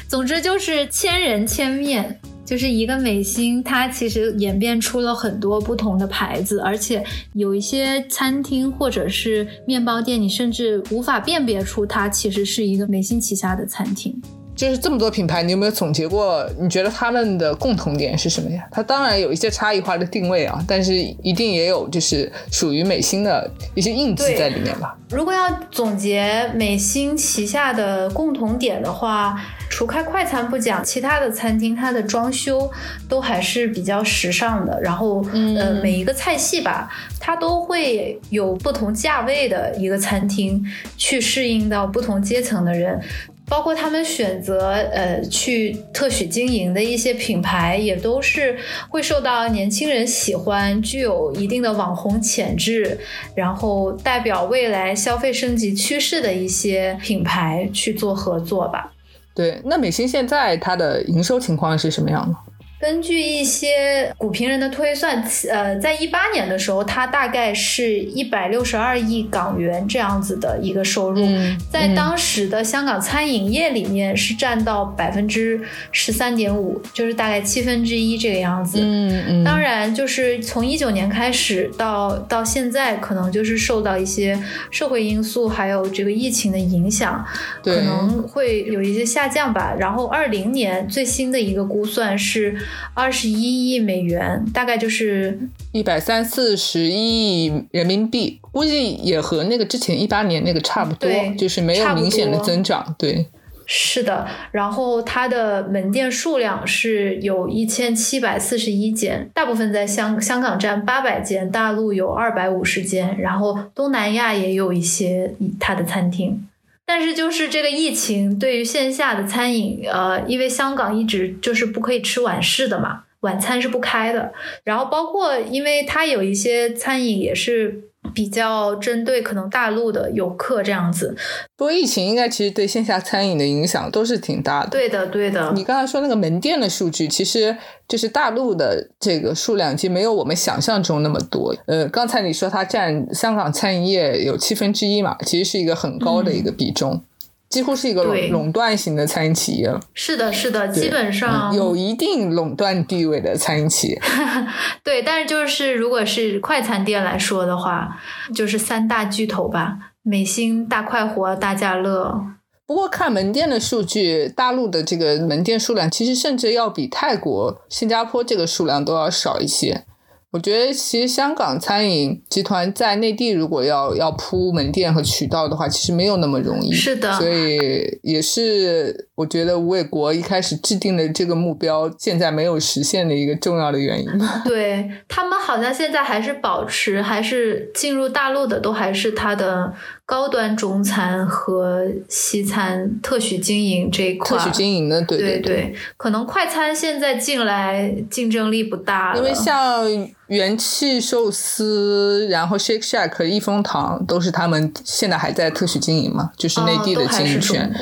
总之就是千人千面，就是一个美心，它其实演变出了很多不同的牌子，而且有一些餐厅或者是面包店，你甚至无法辨别出它其实是一个美心旗下的餐厅。就是这么多品牌，你有没有总结过？你觉得他们的共同点是什么呀？它当然有一些差异化的定位啊，但是一定也有就是属于美心的一些印记在里面吧？如果要总结美心旗下的共同点的话，除开快餐不讲，其他的餐厅它的装修都还是比较时尚的。然后，呃，每一个菜系吧，它都会有不同价位的一个餐厅，去适应到不同阶层的人。包括他们选择呃去特许经营的一些品牌，也都是会受到年轻人喜欢，具有一定的网红潜质，然后代表未来消费升级趋势的一些品牌去做合作吧。对，那美心现在它的营收情况是什么样的？根据一些股评人的推算，呃，在一八年的时候，它大概是一百六十二亿港元这样子的一个收入，嗯在当时的香港餐饮业里面是占到百分之十三点五，就是大概七分之一这个样子。嗯嗯当然，就是从一九年开始到到现在，可能就是受到一些社会因素还有这个疫情的影响，可能会有一些下降吧。然后二零年最新的一个估算是二十一亿美元，大概就是一百三四十亿人民币，估计也和那个之前一八年那个差不多，就是没有明显的增长。对，是的，然后它的门店数量是有一千七百四十一间，大部分在香香港占八百间，大陆有二百五十间，然后东南亚也有一些它的餐厅。但是就是这个疫情对于线下的餐饮，呃，因为香港一直就是不可以吃晚市的嘛，晚餐是不开的。然后包括因为它有一些餐饮也是比较针对可能大陆的游客这样子。不过疫情应该其实对线下餐饮的影响都是挺大的。对的，对的。你刚才说那个门店的数据，其实就是大陆的这个数量，其实没有我们想象中那么多。呃，刚才你说它占香港餐饮业有七分之一嘛，其实是一个很高的一个比重，几乎是一个垄垄断型的餐饮企业了。是的，是的，基本上嗯有一定垄断地位的餐饮企业。对，但是就是如果是快餐店来说的话，就是三大巨头吧，美心、大快活、大家乐。不过看门店的数据，大陆的这个门店数量其实甚至要比泰国、新加坡这个数量都要少一些。我觉得其实香港餐饮集团在内地如果要要铺门店和渠道的话，其实没有那么容易。是的所以也是我觉得吴伟国一开始制定的这个目标，现在没有实现的一个重要的原因吧。对他们好像现在还是保持，还是进入大陆的都还是它的高端中餐和西餐特许经营这一块。特许经营的，对对对。可能快餐现在进来竞争力不大了，因为像元气寿司，然后 Shake Shack 和益丰堂都是他们现在还在特许经营嘛，就是内地的经营权。中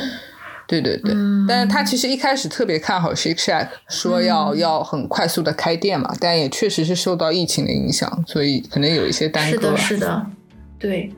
国对对对，但是他其实一开始特别看好 Shake Shack，说要、要很快速的开店嘛，但也确实是受到疫情的影响，所以可能有一些耽是的，搁了。是的，对。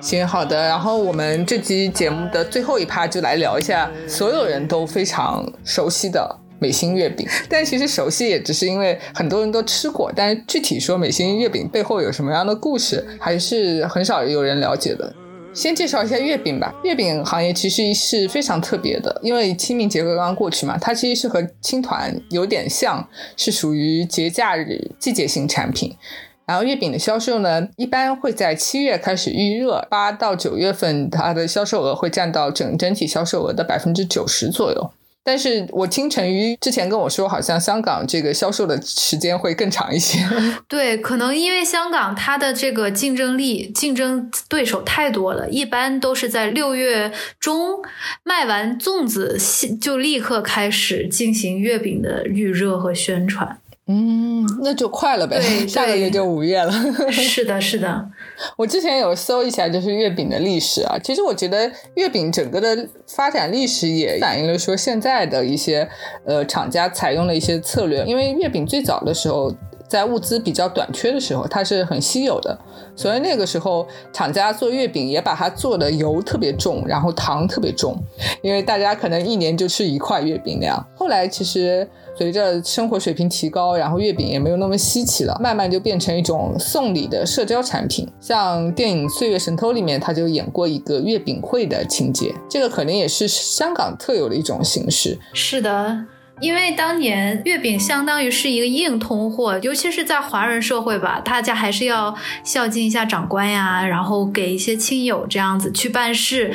行，好的。然后我们这期节目的最后一趴就来聊一下所有人都非常熟悉的美心月饼。但其实熟悉也只是因为很多人都吃过，但是具体说美心月饼背后有什么样的故事，还是很少有人了解的。先介绍一下月饼吧。月饼行业其实是非常特别的，因为清明节刚刚过去嘛，它其实是和青团有点像，是属于节假日季节性产品。然后月饼的销售呢，一般会在七月开始预热，八到九月份它的销售额会占到整整体销售额的百分之九十左右。但是我听陈瑜之前跟我说，好像香港这个销售的时间会更长一些。对，可能因为香港它的这个竞争力、竞争对手太多了，一般都是在六月中卖完粽子，就立刻开始进行月饼的预热和宣传。嗯，那就快了呗，下个月就五月了。是的，是的。我之前有搜一下，就是月饼的历史啊。其实我觉得月饼整个的发展历史也反映了说现在的一些呃厂家采用了一些策略。因为月饼最早的时候，在物资比较短缺的时候，它是很稀有的，所以那个时候厂家做月饼也把它做的油特别重，然后糖特别重，因为大家可能一年就吃一块月饼那样。后来其实。随着生活水平提高，然后月饼也没有那么稀奇了，慢慢就变成一种送礼的社交产品。像电影《岁月神偷》里面，他就演过一个月饼会的情节，这个可能也是香港特有的一种形式。是的，因为当年月饼相当于是一个硬通货，尤其是在华人社会吧，大家还是要孝敬一下长官呀，然后给一些亲友这样子去办事。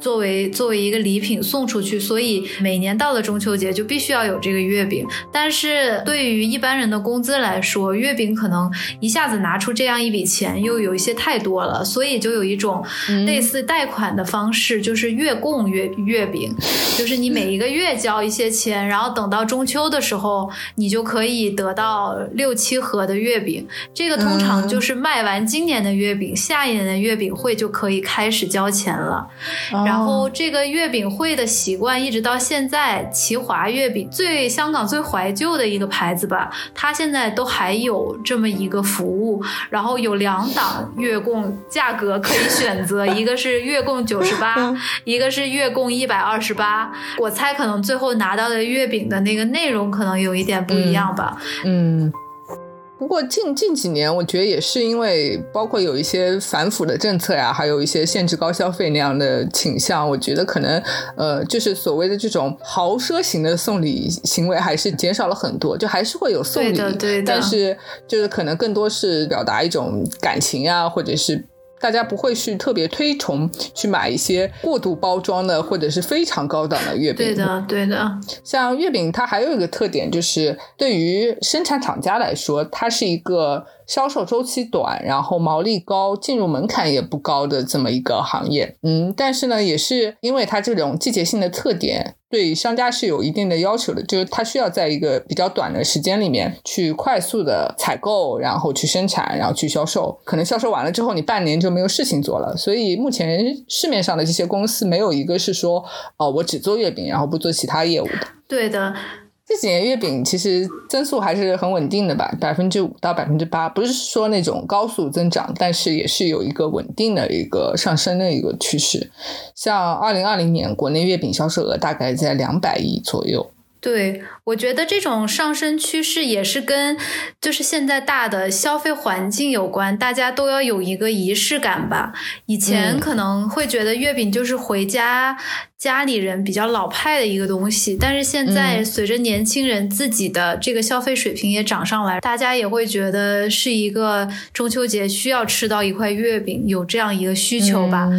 作为作为一个礼品送出去，所以每年到了中秋节就必须要有这个月饼。但是对于一般人的工资来说，月饼可能一下子拿出这样一笔钱又有一些太多了，所以就有一种类似贷款的方式，就是月供月月饼，就是你每一个月交一些钱，然后等到中秋的时候，你就可以得到六七盒的月饼。这个通常就是卖完今年的月饼，下一年的月饼会就可以开始交钱了。然后这个月饼会的习惯一直到现在，奇华月饼最香港最怀旧的一个牌子吧，它现在都还有这么一个服务，然后有两档月供价格可以选择，一个是月供九十八，一个是月供一百二十八。我猜可能最后拿到的月饼的那个内容可能有一点不一样吧。嗯。不过近近几年，我觉得也是因为包括有一些反腐的政策呀，还有一些限制高消费那样的倾向，我觉得可能呃，就是所谓的这种豪奢型的送礼行为还是减少了很多，就还是会有送礼，但是就是可能更多是表达一种感情啊，或者是。大家不会去特别推崇去买一些过度包装的或者是非常高档的月饼。对的，对的。像月饼，它还有一个特点，就是对于生产厂家来说，它是一个。销售周期短，然后毛利高，进入门槛也不高的这么一个行业，嗯，但是呢，也是因为它这种季节性的特点，对商家是有一定的要求的，就是它需要在一个比较短的时间里面去快速的采购，然后去生产，然后去销售，可能销售完了之后，你半年就没有事情做了。所以目前市面上的这些公司没有一个是说，哦，我只做月饼，然后不做其他业务的。对的。这几年月饼其实增速还是很稳定的吧，百分之五到百分之八，不是说那种高速增长，但是也是有一个稳定的一个上升的一个趋势。像二零二零年国内月饼销售额大概在两百亿左右。对，我觉得这种上升趋势也是跟就是现在大的消费环境有关，大家都要有一个仪式感吧。以前可能会觉得月饼就是回家家里人比较老派的一个东西，但是现在随着年轻人自己的这个消费水平也涨上来，大家也会觉得是一个中秋节需要吃到一块月饼，有这样一个需求吧。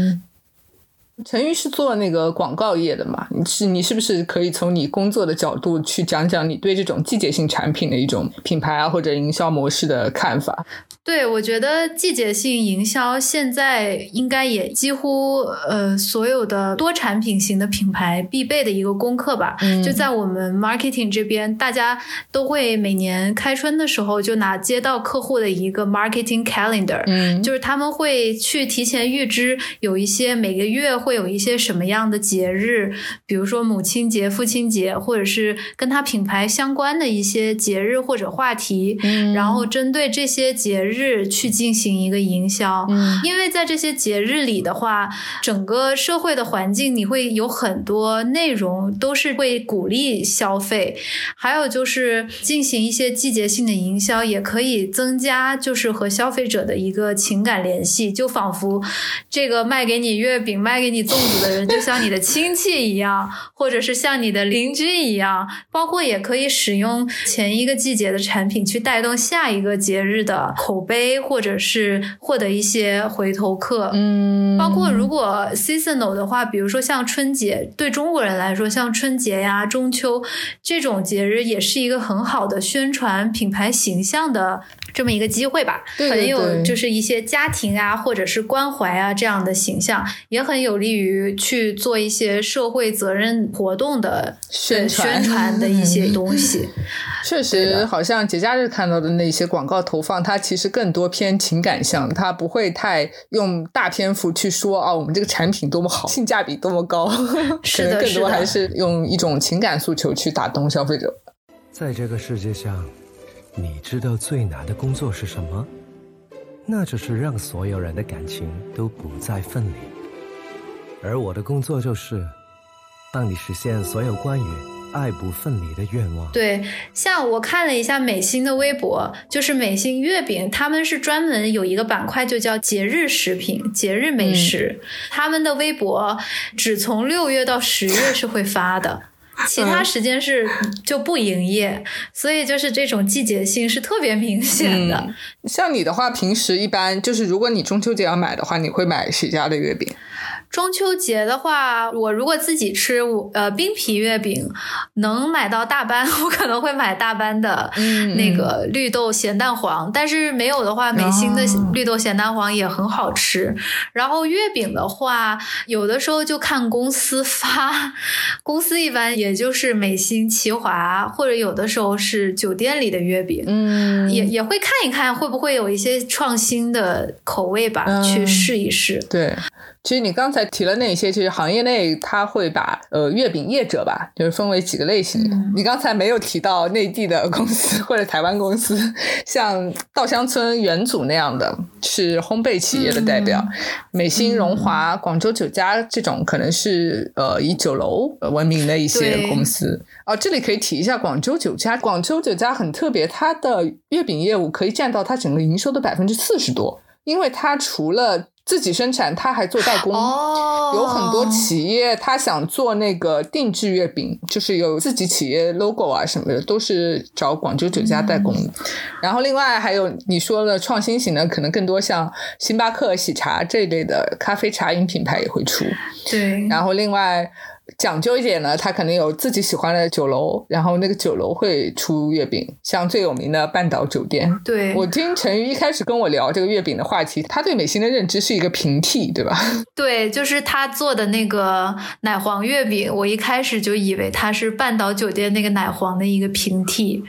陈玉是做那个广告业的嘛？你是你是不是可以从你工作的角度去讲讲你对这种季节性产品的一种品牌啊或者营销模式的看法？对，我觉得季节性营销现在应该也几乎呃所有的多产品型的品牌必备的一个功课吧。嗯。就在我们 marketing 这边，大家都会每年开春的时候就拿接到客户的一个 marketing calendar，嗯。就是他们会去提前预知有一些每个月会有一些什么样的节日，比如说母亲节、父亲节，或者是跟他品牌相关的一些节日或者话题，嗯。然后针对这些节日去进行一个营销。嗯因为在这些节日里的话，整个社会的环境你会有很多内容都是会鼓励消费，还有就是进行一些季节性的营销，也可以增加就是和消费者的一个情感联系，就仿佛这个卖给你月饼、卖给你粽子的人，就像你的亲戚一样，或者是像你的邻居一样，包括也可以使用前一个季节的产品去带动下一个节日的口碑，或者是获得一些回头客。嗯，包括如果 seasonal 的话，比如说像春节，对中国人来说，像春节呀、中秋这种节日，也是一个很好的宣传品牌形象的这么一个机会吧。对对很有就是一些家庭啊，或者是关怀啊这样的形象，也很有利于去做一些社会责任活动的宣传宣传的一些东西。确实，好像节假日看到的那些广告投放，它其实更多偏情感向，它不会太用大篇幅去说哦，我们这个产品多么好，性价比多么高，是 可能更多还是用一种情感诉求去打动消费者。在这个世界上，你知道最难的工作是什么？那就是让所有人的感情都不再分离。而我的工作就是帮你实现所有关于爱不分离的愿望。对，像我看了一下美心的微博，就是美心月饼，他们是专门有一个板块，就叫节日食品、节日美食。他们的微博只从六月到十月是会发的。其他时间是就不营业，所以就是这种季节性是特别明显的。像你的话，平时一般就是如果你中秋节要买的话，你会买谁家的月饼？中秋节的话，我如果自己吃，我呃冰皮月饼能买到大班，我可能会买大班的嗯那个绿豆咸蛋黄，但是没有的话，美心的哦绿豆咸蛋黄也很好吃。然后月饼的话，有的时候就看公司发，公司一般也就是美心、奇华，或者有的时候是酒店里的月饼。嗯也也会看一看会不会有一些创新的口味吧，嗯去试一试。对。其实你刚才提了那些，就是行业内它会把呃月饼业者吧，就是分为几个类型。嗯你刚才没有提到内地的公司或者台湾公司，像稻香村元祖那样的是烘焙企业的代表，嗯美心、荣华、广州酒家这种可能是呃以酒楼闻名的一些公司。哦，这里可以提一下广州酒家，广州酒家很特别，它的月饼业务可以占到它整个营收的百分之四十多，因为它除了自己生产，它还做代工。哦，有很多企业，他想做那个定制月饼，就是有自己企业 logo 啊什么的，都是找广州酒家代工的。然后另外还有你说的创新型的，可能更多像星巴克、喜茶这一类的咖啡茶饮品牌也会出。对，然后另外讲究一点呢，他可能有自己喜欢的酒楼，然后那个酒楼会出月饼，像最有名的半岛酒店。对，我听陈瑜一开始跟我聊这个月饼的话题，他对美心的认知是一个平替，对吧？对，就是他做的那个奶黄月饼，我一开始就以为他是半岛酒店那个奶黄的一个平替，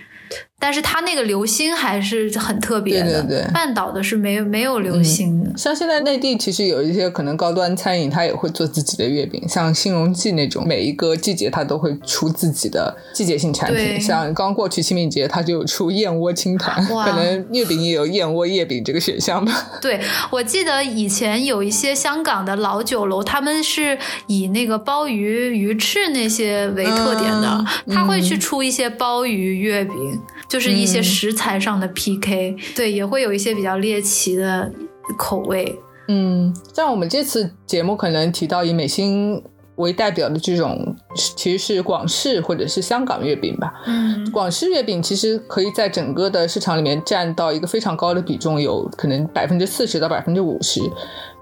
但是它那个流心还是很特别的。对对对半岛的是没有没有流心的。像现在内地其实有一些可能高端餐饮，它也会做自己的月饼，像新荣记那种，每一个季节它都会出自己的季节性产品。像刚过去清明节，它就有出燕窝青团，可能月饼也有燕窝月饼这个选项吧。对，我记得以前有一些香港的老酒楼，他们是以那个鲍鱼、鱼翅那些为特点的，嗯他会去出一些鲍鱼月饼，就是一些嗯食材上的 PK、对，也会有一些比较猎奇的口味。嗯，像我们这次节目可能提到以美心为代表的这种，其实是广式或者是香港月饼吧。嗯，广式月饼其实可以在整个的市场里面占到一个非常高的比重，有可能百分之四十到百分之五十。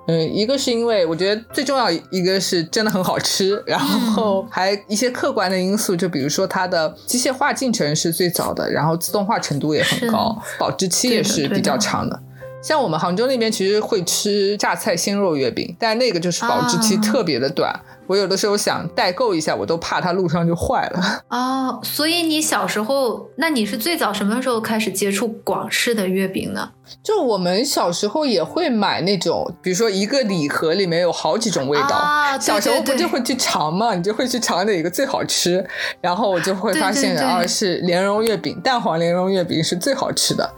嗯，一个是因为我觉得最重要一个是真的很好吃，然后还一些客观的因素，就比如说它的机械化进程是最早的，然后自动化程度也很高，保质期也是比较长的。像我们杭州那边其实会吃榨菜鲜肉月饼，但那个就是保质期啊特别的短。我有的时候想代购一下，我都怕它路上就坏了。哦，所以你小时候，那你是最早什么时候开始接触广式的月饼呢？就我们小时候也会买那种，比如说一个礼盒里面有好几种味道，啊对小时候不就会去尝嘛，你就会去尝哪个最好吃，然后我就会发现啊是莲蓉月饼，蛋黄莲蓉月饼是最好吃的。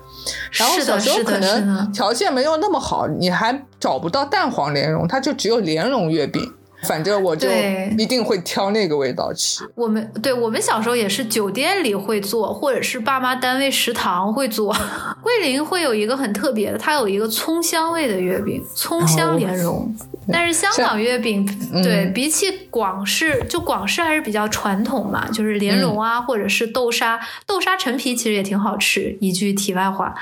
然后小时候可能条件没有那么好，你还找不到蛋黄莲蓉，它就只有莲蓉月饼。反正我就对一定会挑那个味道吃。我们对我们小时候也是酒店里会做，或者是爸妈单位食堂会做。桂林会有一个很特别的，它有一个葱香味的月饼，葱香莲蓉。但是香港月饼，对比起广式，就广式还是比较传统嘛，就是莲蓉啊，或者是豆沙，豆沙陈皮其实也挺好吃。一句题外话，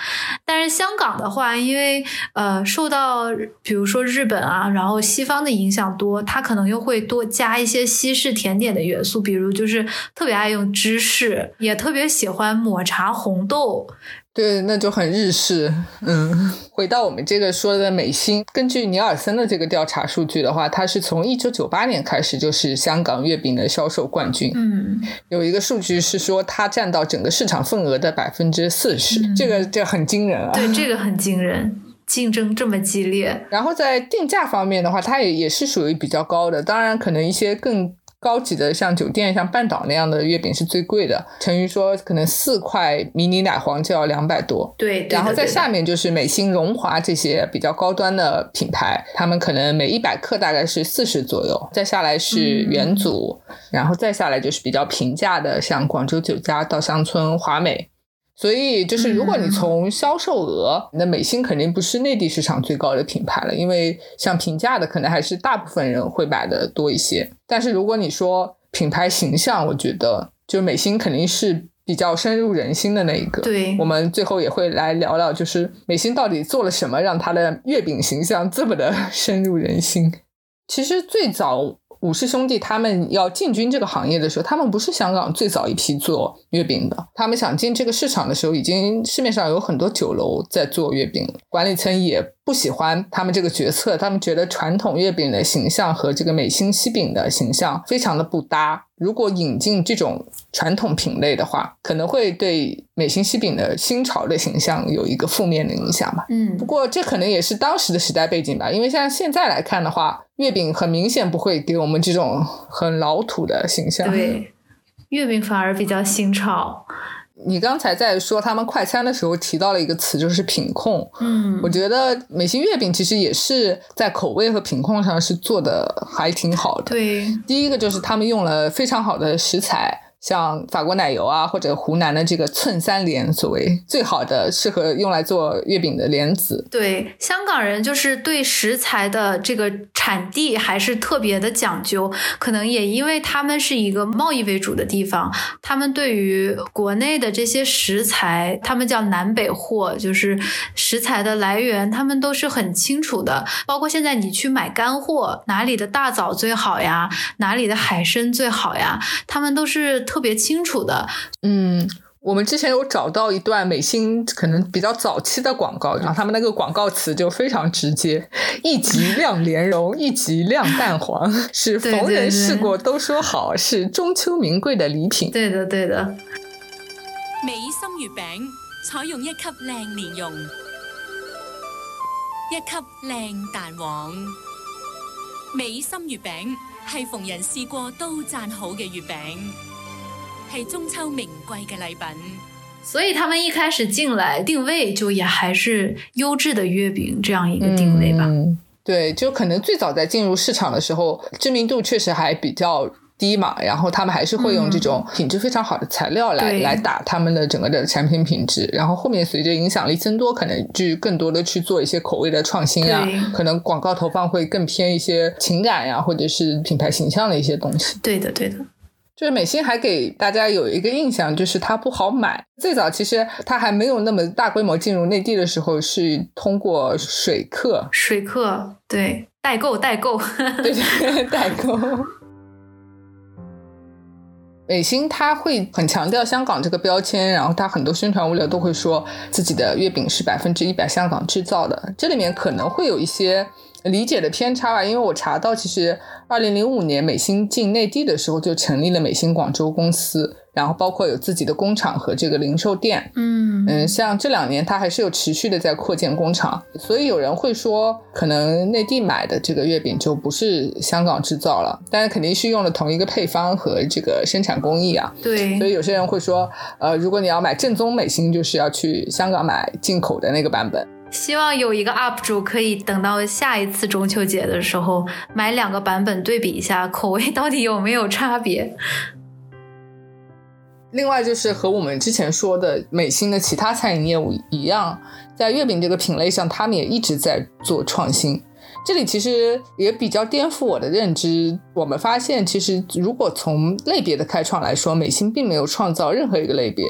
但是香港的话，因为呃受到比如说日本啊，然后西方的影响多，它可能又会多加一些西式甜点的元素，比如就是特别爱用芝士，也特别喜欢抹茶红豆。对，那就很日式。嗯，回到我们这个说的美心，根据尼尔森的这个调查数据的话，它是从一九九八年开始就是香港月饼的销售冠军。嗯，有一个数据是说，它占到整个市场份额的百分之四十，这个这很惊人啊。对，这个很惊人，竞争这么激烈。然后在定价方面的话，它也也是属于比较高的。当然，可能一些更高级的，像酒店、像半岛那样的月饼是最贵的。陈瑜说，可能四块迷你奶黄就要两百多。对，对然后在下面就是美心、荣华这些比较高端的品牌，他们可能每一百克大概是四十左右。再下来是元祖，然后再下来就是比较平价的，像广州酒家、稻香村、华美。所以就是，如果你从销售额，那美心肯定不是内地市场最高的品牌了，因为像平价的可能还是大部分人会买的多一些。但是如果你说品牌形象，我觉得就美心肯定是比较深入人心的那一个。对我们最后也会来聊聊，就是美心到底做了什么，让它的月饼形象这么的 深入人心。其实最早武氏兄弟他们要进军这个行业的时候，他们不是香港最早一批做月饼的。他们想进这个市场的时候，已经市面上有很多酒楼在做月饼，管理层也不喜欢他们这个决策，他们觉得传统月饼的形象和这个美心西饼的形象非常的不搭。如果引进这种传统品类的话，可能会对美心西饼的新潮的形象有一个负面的影响吧。嗯不过这可能也是当时的时代背景吧，因为像现在来看的话，月饼很明显不会给我们这种很老土的形象。，对，月饼反而比较新潮。你刚才在说他们快餐的时候提到了一个词，就是品控。嗯我觉得美心月饼其实也是在口味和品控上是做的还挺好的。对，第一个就是他们用了非常好的食材，像法国奶油啊，或者湖南的这个寸三莲，所谓最好的适合用来做月饼的莲子。对，香港人就是对食材的这个产地还是特别的讲究，可能也因为他们是一个贸易为主的地方，他们对于国内的这些食材，他们叫南北货，就是食材的来源，他们都是很清楚的。包括现在你去买干货，哪里的大枣最好呀，哪里的海参最好呀，他们都是特别清楚的。嗯，我们之前有找到一段美心可能比较早期的广告，然后他们那个广告词就非常直接：一级亮莲蓉，一级亮蛋黄，是逢人对试过都说好，是中秋名贵的礼品。对的，对的。美心月饼采用一级靓莲蓉，一级靓蛋黄。美心月饼系逢人试过都赞好嘅月饼，系中秋名贵嘅礼品。所以他们一开始进来定位就也还是优质的月饼这样一个定位吧。嗯，对，就可能最早在进入市场的时候，知名度确实还比较低嘛，然后他们还是会用这种品质非常好的材料来、来打他们的整个的产品品质，然后后面随着影响力增多，可能就更多的去做一些口味的创新啊，可能广告投放会更偏一些情感呀、或者是品牌形象的一些东西。对的，对的。就是美心还给大家有一个印象，就是它不好买。最早其实它还没有那么大规模进入内地的时候，是通过水客水客对代购代购，对对，代购。美心它会很强调香港这个标签，然后它很多宣传物料都会说自己的月饼是百分之一百香港制造的，这里面可能会有一些理解的偏差吧。因为我查到，其实二零零五年美心进内地的时候就成立了美心广州公司。然后包括有自己的工厂和这个零售店，嗯嗯，像这两年它还是有持续的在扩建工厂，所以有人会说，可能内地买的这个月饼就不是香港制造了，但是肯定是用了同一个配方和这个生产工艺啊。对，所以有些人会说，呃，如果你要买正宗美心，就是要去香港买进口的那个版本。希望有一个 UP 主可以等到下一次中秋节的时候买两个版本对比一下，口味到底有没有差别。另外就是和我们之前说的美心的其他餐饮业务一样，在月饼这个品类上，他们也一直在做创新。这里其实也比较颠覆我的认知。我们发现，其实如果从类别的开创来说，美心并没有创造任何一个类别。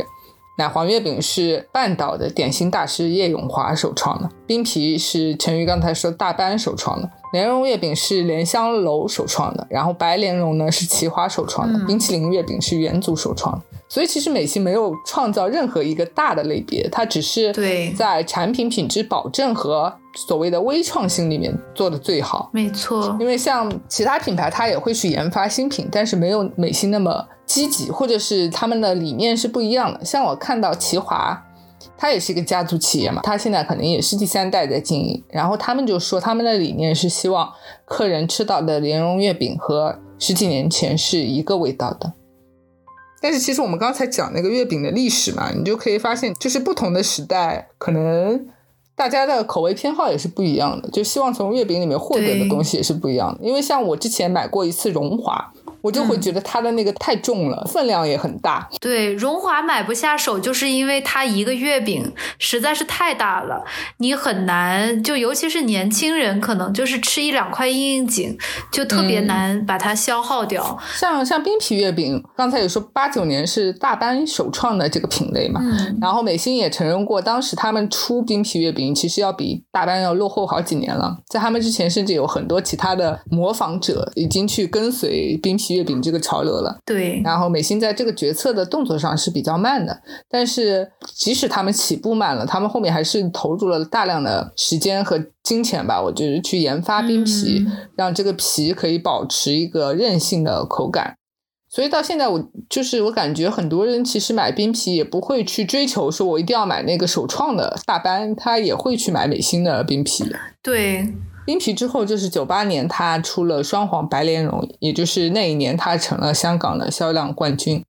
奶黄月饼是半岛的点心大师叶永华首创的，冰皮是陈瑜刚才说大班首创的，莲蓉月饼是莲香楼首创的，然后白莲蓉呢是奇华首创的，冰淇淋月饼是元祖首创的。所以其实美心没有创造任何一个大的类别，它只是对在产品品质保证和所谓的微创新里面做的最好。没错，因为像其他品牌，它也会去研发新品，但是没有美心那么积极，或者是他们的理念是不一样的。像我看到奇华，它也是一个家族企业嘛，他现在可能也是第三代在经营，然后他们就说他们的理念是希望客人吃到的莲蓉月饼和十几年前是一个味道的。但是其实我们刚才讲那个月饼的历史嘛，你就可以发现，就是不同的时代，可能大家的口味偏好也是不一样的，就希望从月饼里面获得的东西也是不一样的。因为像我之前买过一次荣华。我就会觉得它的那个太重了，分量也很大。对，荣华买不下手，就是因为它一个月饼实在是太大了，你很难，就尤其是年轻人，可能就是吃一两块应应景，就特别难把它消耗掉。像像冰皮月饼，刚才有说八九年是大班首创的这个品类嘛，然后美心也承认过，当时他们出冰皮月饼其实要比大班要落后好几年了，在他们之前甚至有很多其他的模仿者已经去跟随冰皮。月饼这个潮流了，对。然后美心在这个决策的动作上是比较慢的，但是即使他们起步慢了，他们后面还是投入了大量的时间和金钱吧，我就是去研发冰皮，让这个皮可以保持一个韧性的口感。所以到现在，我就是我感觉很多人其实买冰皮也不会去追求说我一定要买那个首创的大班，他也会去买美心的冰皮。对。冰皮之后就是九八年，他出了双黄白莲蓉，也就是那一年他成了香港的销量冠军。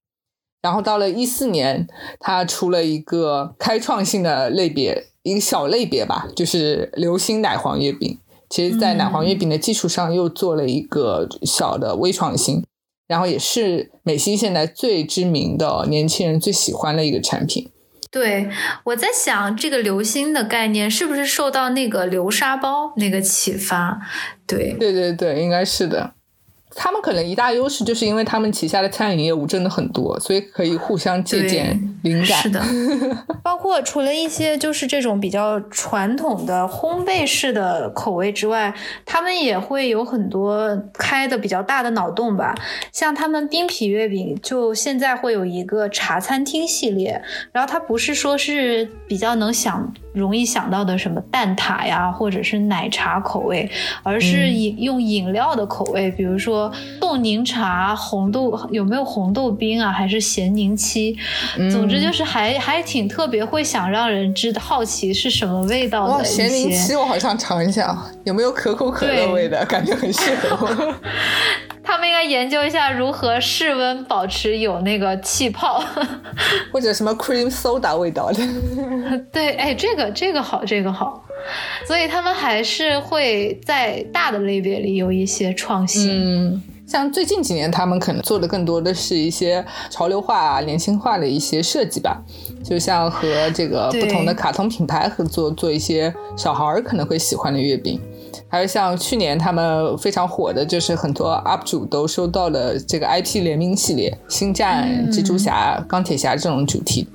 然后到了一四年，他出了一个开创性的类别，一个小类别吧，就是流心奶黄月饼。其实，在奶黄月饼的基础上，又做了一个小的微创新，然后也是美心现在最知名的年轻人最喜欢的一个产品。对，我在想这个流星的概念是不是受到那个流沙包那个启发？对，对对对，应该是的。他们可能一大优势就是因为他们旗下的餐饮业务真的很多，所以可以互相借鉴灵感。是的，包括除了一些就是这种比较传统的烘焙式的口味之外，他们也会有很多开的比较大的脑洞吧。像他们冰皮月饼，就现在会有一个茶餐厅系列，然后它不是说是比较能想容易想到的什么蛋挞呀，或者是奶茶口味，而是饮用饮料的口味，比如说。冻柠茶、红豆有没有红豆冰啊？还是咸柠七？总之就是还还挺特别，会想让人知道好奇是什么味道的。咸柠七我好像尝一下，有没有可口可乐味的？感觉很适合我。他们应该研究一下如何室温保持有那个气泡，或者什么 cream soda 味道的。对，哎，这个这个好，这个好。所以他们还是会在大的类别里有一些创新。嗯，像最近几年，他们可能做的更多的是一些潮流化啊、年轻化的一些设计吧。就像和这个不同的卡通品牌合作，做一些小孩儿可能会喜欢的月饼。还有像去年他们非常火的，就是很多 UP 主都收到了这个 IP 联名系列，星战、蜘蛛侠、钢铁侠这种主题。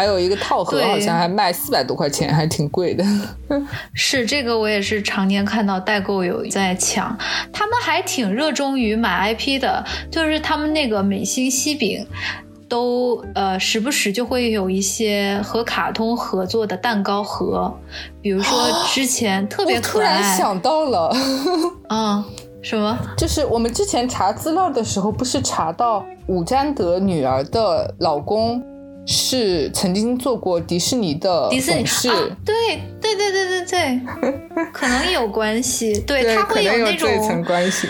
还有一个套盒，好像还卖四百多块钱，还挺贵的。是这个，我也是常年看到代购有在抢，他们还挺热衷于买 IP 的，就是他们那个美心西饼。都呃，时不时就会有一些和卡通合作的蛋糕盒，比如说之前特别我突可爱，然想到了，嗯，什么？就是我们之前查资料的时候，不是查到伍占德女儿的老公是曾经做过迪士尼的迪士尼对对对对对对，可能有关系，对，对，它可能有会那这层种关系。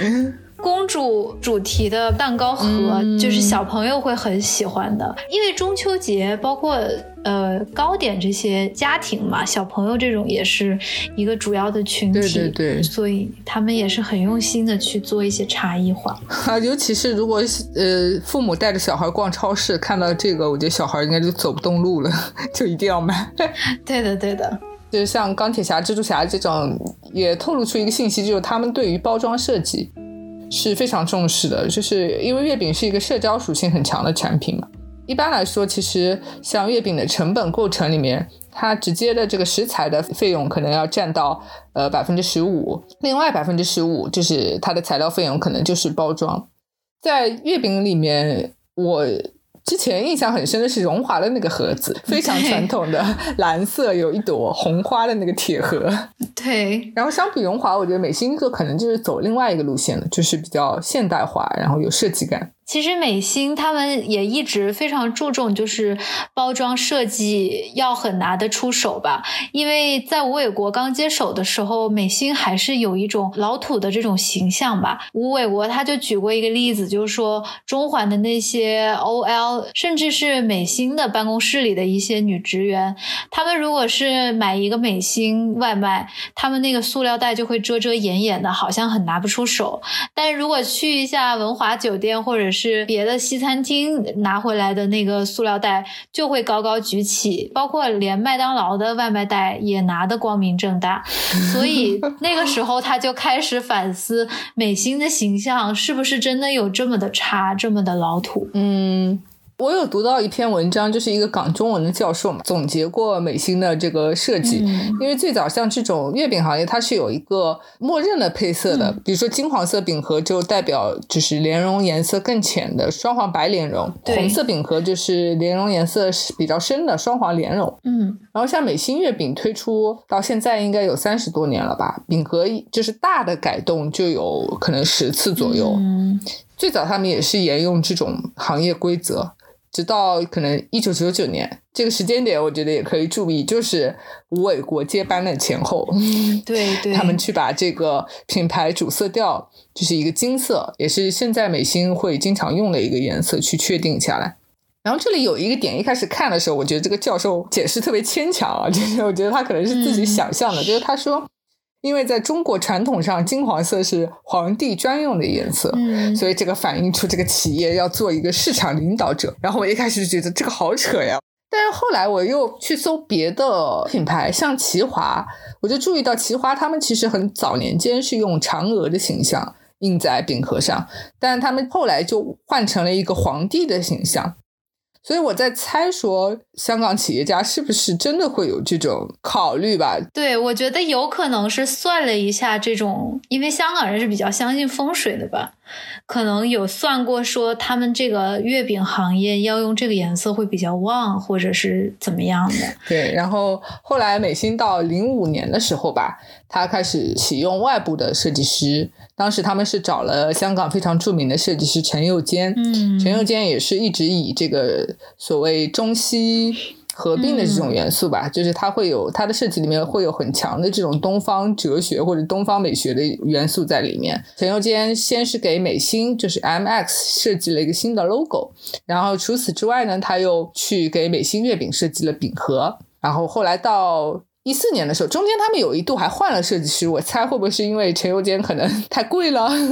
公主主题的蛋糕盒，嗯就是小朋友会很喜欢的，因为中秋节包括呃糕点这些家庭嘛，小朋友这种也是一个主要的群体，对对对所以他们也是很用心的去做一些差异化。啊，尤其是如果呃父母带着小孩逛超市，看到这个，我觉得小孩应该就走不动路了，就一定要买。对的，对的，就是像钢铁侠、蜘蛛侠这种，也透露出一个信息，就是他们对于包装设计是非常重视的。就是因为月饼是一个社交属性很强的产品嘛。一般来说，其实像月饼的成本构成里面，它直接的这个食材的费用可能要占到呃百分之十五，另外百分之十五就是它的材料费用，可能就是包装。在月饼里面，我之前印象很深的是荣华的那个盒子，非常传统的蓝色，有一朵红花的那个铁盒。对，然后相比荣华，我觉得美心做可能就是走另外一个路线了，就是比较现代化，然后有设计感。其实美心他们也一直非常注重，就是包装设计要很拿得出手吧。因为在吴伟国刚接手的时候，美心还是有一种老土的这种形象吧。吴伟国他就举过一个例子，就是说中环的那些 OL，甚至是美心的办公室里的一些女职员，她们如果是买一个美心外卖，她们那个塑料袋就会遮遮掩掩的，好像很拿不出手。但是如果去一下文华酒店或者是别的西餐厅拿回来的那个塑料袋，就会高高举起，包括连麦当劳的外卖袋也拿得光明正大。所以 那个时候他就开始反思美心的形象是不是真的有这么的差，这么的老土。嗯，我有读到一篇文章，就是一个港中文的教授嘛，总结过美心的这个设计。嗯因为最早像这种月饼行业，它是有一个默认的配色的，嗯比如说金黄色饼盒就代表就是莲蓉颜色更浅的双黄白莲蓉，红色饼盒就是莲蓉颜色是比较深的双黄莲蓉。嗯，然后像美心月饼推出到现在应该有三十多年了吧，饼盒就是大的改动就有可能十次左右。嗯最早他们也是沿用这种行业规则，直到可能一九九九年这个时间点，我觉得也可以注意，就是吴伟国接班的前后，对 对，他们去把这个品牌主色调，就是一个金色，也是现在美心会经常用的一个颜色去确定下来。然后这里有一个点，一开始看的时候，我觉得这个教授解释特别牵强啊，就是我觉得他可能是自己想象的，就是他说，因为在中国传统上，金黄色是皇帝专用的颜色，嗯所以这个反映出这个企业要做一个市场领导者。然后我一开始就觉得这个好扯呀，但是后来我又去搜别的品牌，像奇华，我就注意到奇华他们其实很早年间是用嫦娥的形象印在饼盒上，但他们后来就换成了一个皇帝的形象。所以我在猜说，香港企业家是不是真的会有这种考虑吧？对，我觉得有可能是算了一下这种，因为香港人是比较相信风水的吧，可能有算过说他们这个月饼行业要用这个颜色会比较旺，或者是怎么样的。对，然后后来美心到零五年的时候吧，他开始启用外部的设计师，当时他们是找了香港非常著名的设计师陈佑坚，嗯陈佑坚也是一直以这个所谓中西合并的这种元素吧，就是它会有它的设计里面会有很强的这种东方哲学或者东方美学的元素在里面。陈佑坚先是给美心就是 MX 设计了一个新的 logo，然后除此之外呢，他又去给美心月饼设计了饼盒，然后后来到。一四年的时候，中间他们有一度还换了设计师，我猜会不会是因为陈佑坚可能太贵了，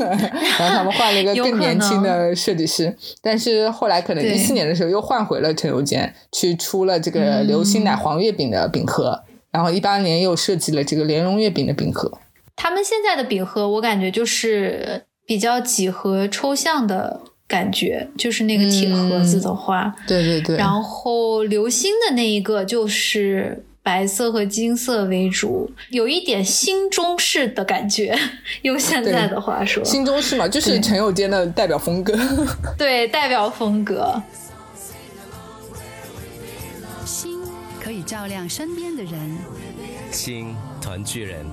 然后他们换了一个 更年轻的设计师。但是后来可能对一四年的时候又换回了陈佑坚，去出了这个流心奶黄月饼的饼盒，然后一八年又设计了这个莲蓉月饼的饼盒。他们现在的饼盒，我感觉就是比较几何抽象的感觉，就是那个铁盒子的话，对对对。然后流星的那一个就是白色和金色为主，有一点新中式的感觉。用现在的话说，新中式嘛，就是陈友坚的代表风格。对，代表风格。心可以照亮身边的人，心团聚人。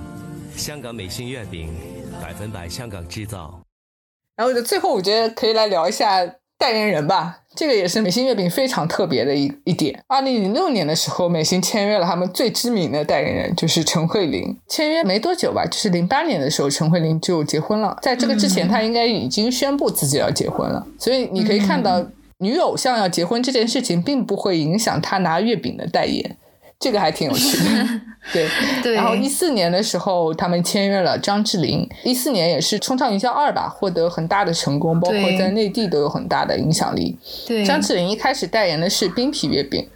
香港美心月饼，百分百香港制造。然后最后，我觉得可以来聊一下代言人吧。这个也是美心月饼非常特别的一一点。二零零六年的时候，美心签约了他们最知名的代言人，就是陈慧琳。签约没多久吧，就是零八年的时候，陈慧琳就结婚了。在这个之前，她应该已经宣布自己要结婚了。所以你可以看到，女偶像要结婚这件事情，并不会影响她拿月饼的代言。这个还挺有趣的，对 对。然后一四年的时候，他们签约了张智霖。一四年也是《冲上云霄二》吧，获得很大的成功，包括在内地都有很大的影响力。对，张智霖一开始代言的是冰皮月饼。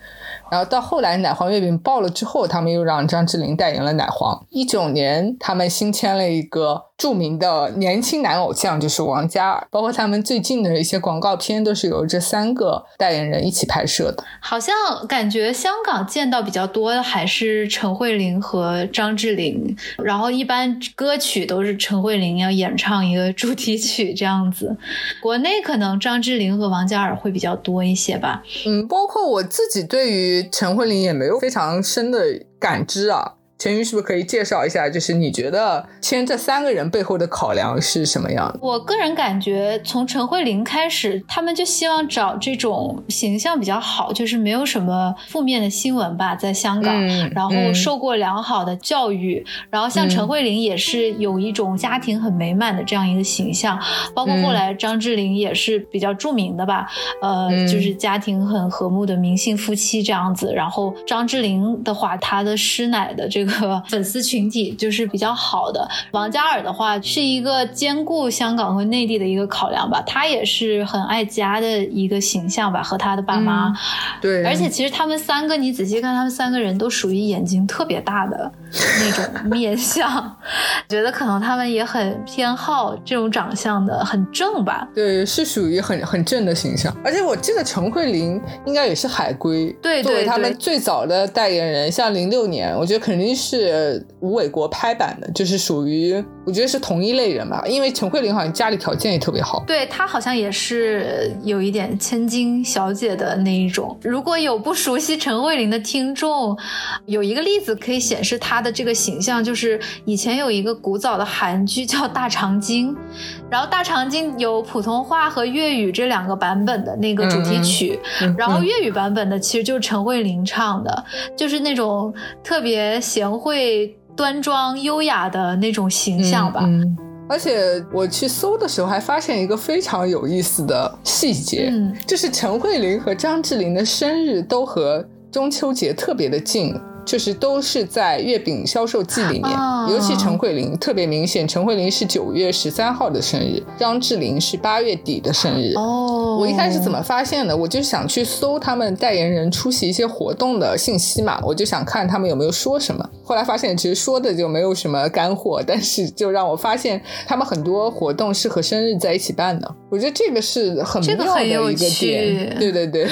然后到后来奶黄月饼爆了之后，他们又让张智霖代言了奶黄。一九年，他们新签了一个著名的年轻男偶像，就是王嘉尔。包括他们最近的一些广告片，都是由这三个代言人一起拍摄的。好像感觉香港见到比较多的还是陈慧琳和张智霖，然后一般歌曲都是陈慧琳要演唱一个主题曲这样子。国内可能张智霖和王嘉尔会比较多一些吧。嗯，包括我自己对于。陈慧琳也没有非常深的感知啊。陈瑜是不是可以介绍一下？就是你觉得签这三个人背后的考量是什么样的？我个人感觉，从陈慧琳开始，他们就希望找这种形象比较好，就是没有什么负面的新闻吧，在香港，然后受过良好的教育，然后像陈慧琳也是有一种家庭很美满的这样一个形象，包括后来张智霖也是比较著名的吧，呃，就是家庭很和睦的明星夫妻这样子。然后张智霖的话，他的师奶的这个。个粉丝群体就是比较好的。王嘉尔的话是一个兼顾香港和内地的一个考量吧，他也是很爱家的一个形象吧，和他的爸妈。对，而且其实他们三个，你仔细看，他们三个人都属于眼睛特别大的那种面相，觉得可能他们也很偏好这种长相的，很正吧？对，是属于很很正的形象。而且我记得陈慧琳应该也是海归，对，作为他们最早的代言人，像零六年，我觉得肯定是。是吴伟国拍板的，就是属于我觉得是同一类人吧，因为陈慧琳好像家里条件也特别好，对她好像也是有一点千金小姐的那一种。如果有不熟悉陈慧琳的听众，有一个例子可以显示她的这个形象，就是以前有一个古早的韩剧叫《大长今》，然后《大长今》有普通话和粤语这两个版本的那个主题曲，然后粤语版本的其实就是陈慧琳唱的，就是那种特别贤。惠端庄优雅的那种形象吧，而且我去搜的时候还发现一个非常有意思的细节，就是陈慧琳和张智霖的生日都和中秋节特别的近。就是都是在月饼销售季里面，尤其陈慧琳特别明显。陈慧琳是九月十三号的生日，张智霖是八月底的生日。哦，我一开始怎么发现的？我就想去搜他们代言人出席一些活动的信息嘛，我就想看他们有没有说什么。后来发现其实说的就没有什么干货，但是就让我发现他们很多活动是和生日在一起办的。我觉得这个是很妙的一个点。对对对。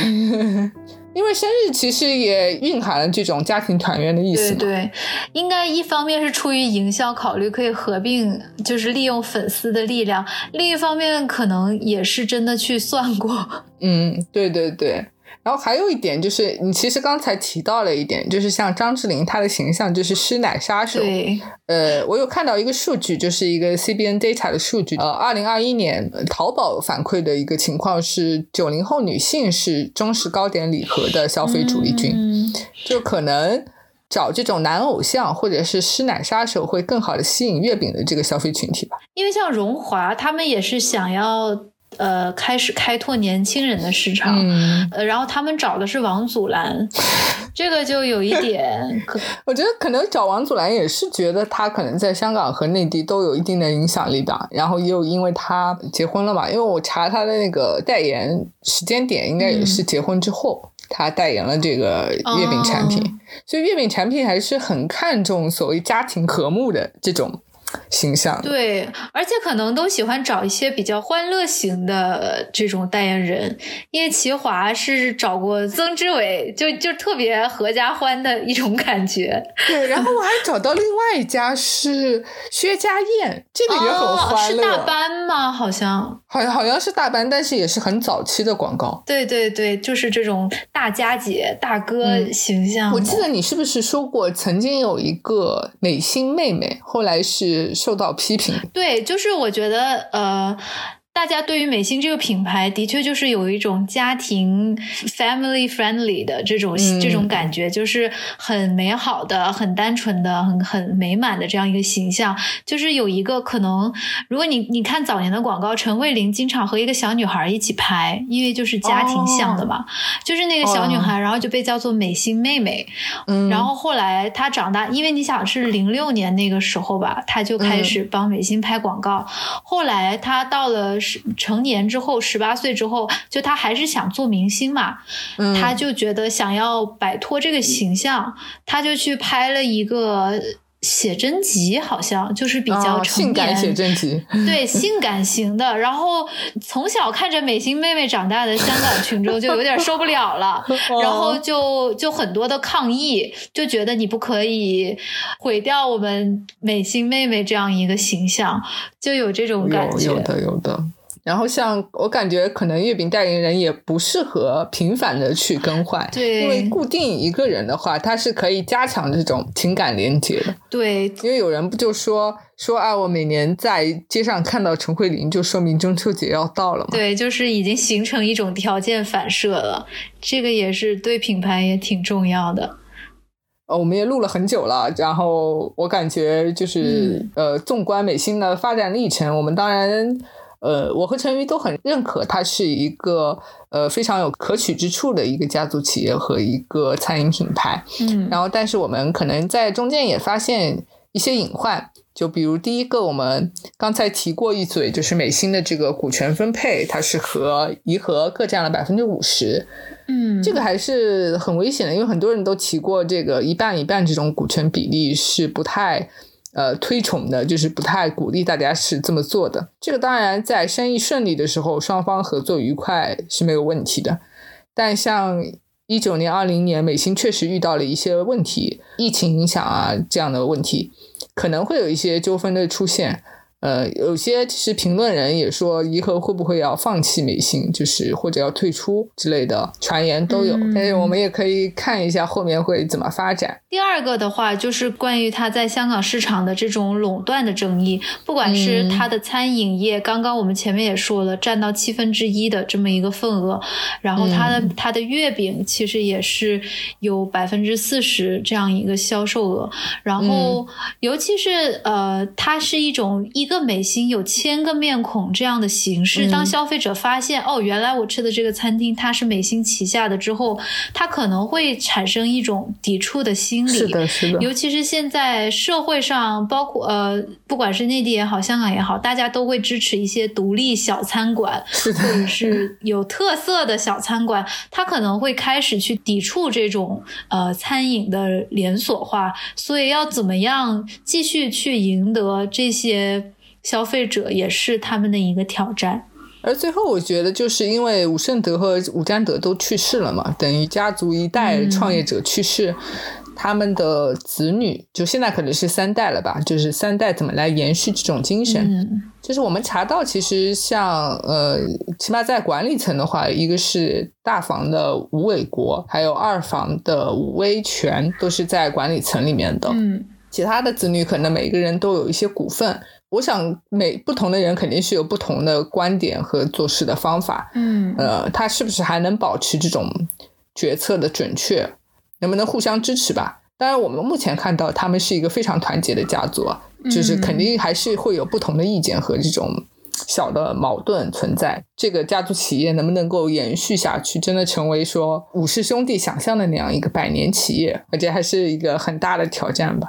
因为生日其实也蕴含了这种家庭团圆的意思。对对，应该一方面是出于营销考虑，可以合并，就是利用粉丝的力量；另一方面，可能也是真的去算过。嗯，对对对。然后还有一点就是，你其实刚才提到了一点，就是像张智霖，他的形象就是师奶杀手。对。呃，我有看到一个数据，就是一个 CBN Data 的数据。呃，二零二一年淘宝反馈的一个情况是，九零后女性是中式糕点礼盒的消费主力军。嗯。就可能找这种男偶像或者是师奶杀手，会更好的吸引月饼的这个消费群体吧。因为像荣华，他们也是想要。呃，开始开拓年轻人的市场，呃，然后他们找的是王祖蓝，这个就有一点，我觉得可能找王祖蓝也是觉得他可能在香港和内地都有一定的影响力的，然后又因为他结婚了嘛，因为我查他的那个代言时间点，应该也是结婚之后，他代言了这个月饼产品，所以月饼产品还是很看重所谓家庭和睦的这种。形象。对，而且可能都喜欢找一些比较欢乐型的这种代言人，因为齐华是找过曾志伟，就就特别合家欢的一种感觉。对，然后我还找到另外一家是薛家燕，这个也很欢乐。哦、是大班吗？好像好像好像是大班，但是也是很早期的广告。对对对，就是这种大家姐大哥形象、嗯。我记得你是不是说过，曾经有一个美心妹妹，后来是受到批评。对，就是我觉得呃。大家对于美心这个品牌，的确就是有一种家庭 family friendly 的这种、嗯、这种感觉，就是很美好的、很单纯的、很很美满的这样一个形象。就是有一个可能，如果你你看早年的广告，陈慧琳经常和一个小女孩一起拍，因为就是家庭像的嘛，哦、就是那个小女孩，然后就被叫做美心妹妹。嗯，然后后来她长大，因为你想是零六年那个时候吧，她就开始帮美心拍广告。后来她到了。成年之后，十八岁之后，就他还是想做明星嘛，嗯、他就觉得想要摆脱这个形象，他就去拍了一个写真集，好像就是比较哦、性感写真集，对，性感型的。然后从小看着美心妹妹长大的香港群众就有点受不了了，哦、然后就就很多的抗议，就觉得你不可以毁掉我们美心妹妹这样一个形象，就有这种感觉。有有的有的。然后像我感觉，可能月饼代言人也不适合频繁的去更换，对，因为固定一个人的话，他是可以加强这种情感连接的。对，因为有人不就说说啊，我每年在街上看到陈慧琳，就说明中秋节要到了嘛。对，就是已经形成一种条件反射了，这个也是对品牌也挺重要的。呃，我们也录了很久了，然后我感觉就是、嗯、呃，纵观美心的发展历程，我们当然。呃，我和陈瑜都很认可，它是一个呃非常有可取之处的一个家族企业和一个餐饮品牌。嗯，然后，但是我们可能在中间也发现一些隐患，就比如第一个，我们刚才提过一嘴，就是美心的这个股权分配，它是和颐和各占了百分之五十。嗯，这个还是很危险的，因为很多人都提过，这个一半一半这种股权比例是不太。呃，推崇的就是不太鼓励大家是这么做的。这个当然在生意顺利的时候，双方合作愉快是没有问题的。但像一九年、二零年，美心确实遇到了一些问题，疫情影响啊这样的问题，可能会有一些纠纷的出现。呃，有些其实评论人也说，颐和会不会要放弃美心，就是或者要退出之类的传言都有。嗯、但是我们也可以看一下后面会怎么发展。第二个的话，就是关于它在香港市场的这种垄断的争议，不管是它的餐饮业，嗯、刚刚我们前面也说了，占到七分之一的这么一个份额，然后它的、嗯、它的月饼其实也是有百分之四十这样一个销售额，然后、嗯、尤其是呃，它是一种一。一个美心有千个面孔这样的形式，嗯当消费者发现、哦，原来我吃的这个餐厅它是美心旗下的之后，他可能会产生一种抵触的心理。是的，是的。尤其是现在社会上，包括呃，不管是内地也好，香港也好，大家都会支持一些独立小餐馆，是的，或者是有特色的小餐馆，他可能会开始去抵触这种呃餐饮的连锁化。所以要怎么样继续去赢得这些？消费者也是他们的一个挑战，而最后我觉得就是因为伍圣德和伍占德都去世了嘛，等于家族一代创业者去世，嗯、他们的子女就现在可能是三代了吧，就是三代怎么来延续这种精神？嗯、就是我们查到，其实像呃，起码在管理层的话，一个是大房的吴伟国，还有二房的吴威权，都是在管理层里面的。嗯，其他的子女可能每个人都有一些股份。我想每不同的人肯定是有不同的观点和做事的方法，嗯，呃，他是不是还能保持这种决策的准确，能不能互相支持吧？当然，我们目前看到他们是一个非常团结的家族，就是肯定还是会有不同的意见和这种小的矛盾存在。这个家族企业能不能够延续下去，真的成为说武氏兄弟想象的那样一个百年企业，我觉得还是一个很大的挑战吧。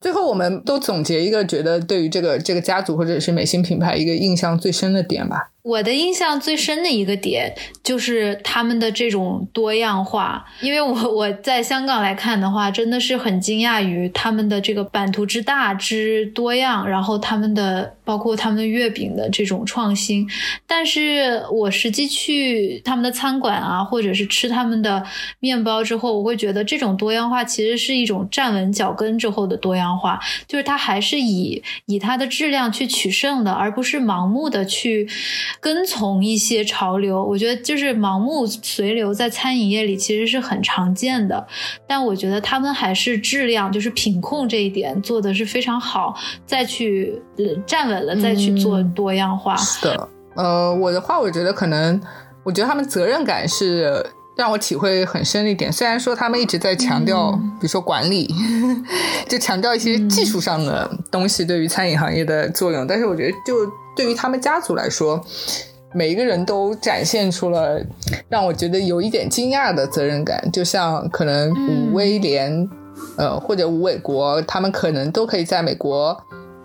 最后，我们都总结一个觉得对于这个这个家族或者是美心品牌一个印象最深的点吧。我的印象最深的一个点就是他们的这种多样化，因为我我在香港来看的话，真的是很惊讶于他们的这个版图之大之多样，然后他们的包括他们的月饼的这种创新。但是我实际去他们的餐馆啊，或者是吃他们的面包之后，我会觉得这种多样化其实是一种站稳脚跟之后的多样化，就是它还是以以它的质量去取胜的，而不是盲目的去。跟从一些潮流，我觉得就是盲目随流，在餐饮业里其实是很常见的。但我觉得他们还是质量，就是品控这一点做的是非常好。再去呃站稳了，再去做多样化。是的，呃，我的话，我觉得可能，我觉得他们责任感是让我体会很深的一点。虽然说他们一直在强调，比如说管理，就强调一些技术上的东西对于餐饮行业的作用，但是我觉得就。对于他们家族来说，每一个人都展现出了让我觉得有一点惊讶的责任感。就像可能吴威廉，呃，或者吴伟国，他们可能都可以在美国。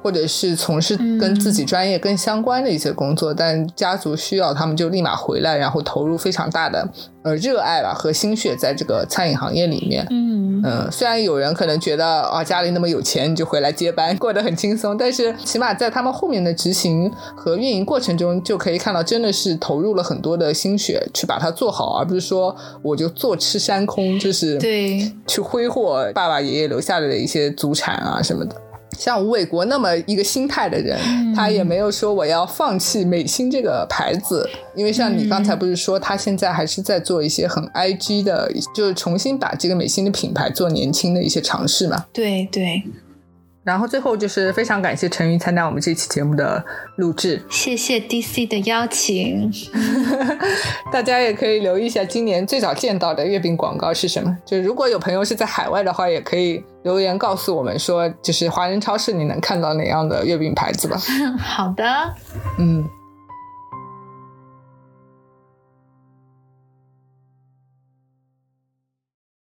或者是从事跟自己专业更相关的一些工作，但家族需要他们就立马回来，然后投入非常大的呃热爱吧和心血在这个餐饮行业里面。嗯嗯，虽然有人可能觉得啊家里那么有钱，你就回来接班过得很轻松，但是起码在他们后面的执行和运营过程中，就可以看到真的是投入了很多的心血去把它做好，而不是说我就坐吃山空，就是对去挥霍爸爸爷爷留下来的一些祖产啊什么的。像吴伟国那么一个心态的人，他也没有说我要放弃美心这个牌子，因为像你刚才不是说他现在还是在做一些很 IG 的，就是重新把这个美心的品牌做年轻的一些尝试嘛？对对。然后最后就是非常感谢陈云参加我们这期节目的录制，谢谢 DC 的邀请。大家也可以留意一下今年最早见到的月饼广告是什么。就如果有朋友是在海外的话，也可以留言告诉我们说，就是华人超市你能看到哪样的月饼牌子吧。好的，嗯。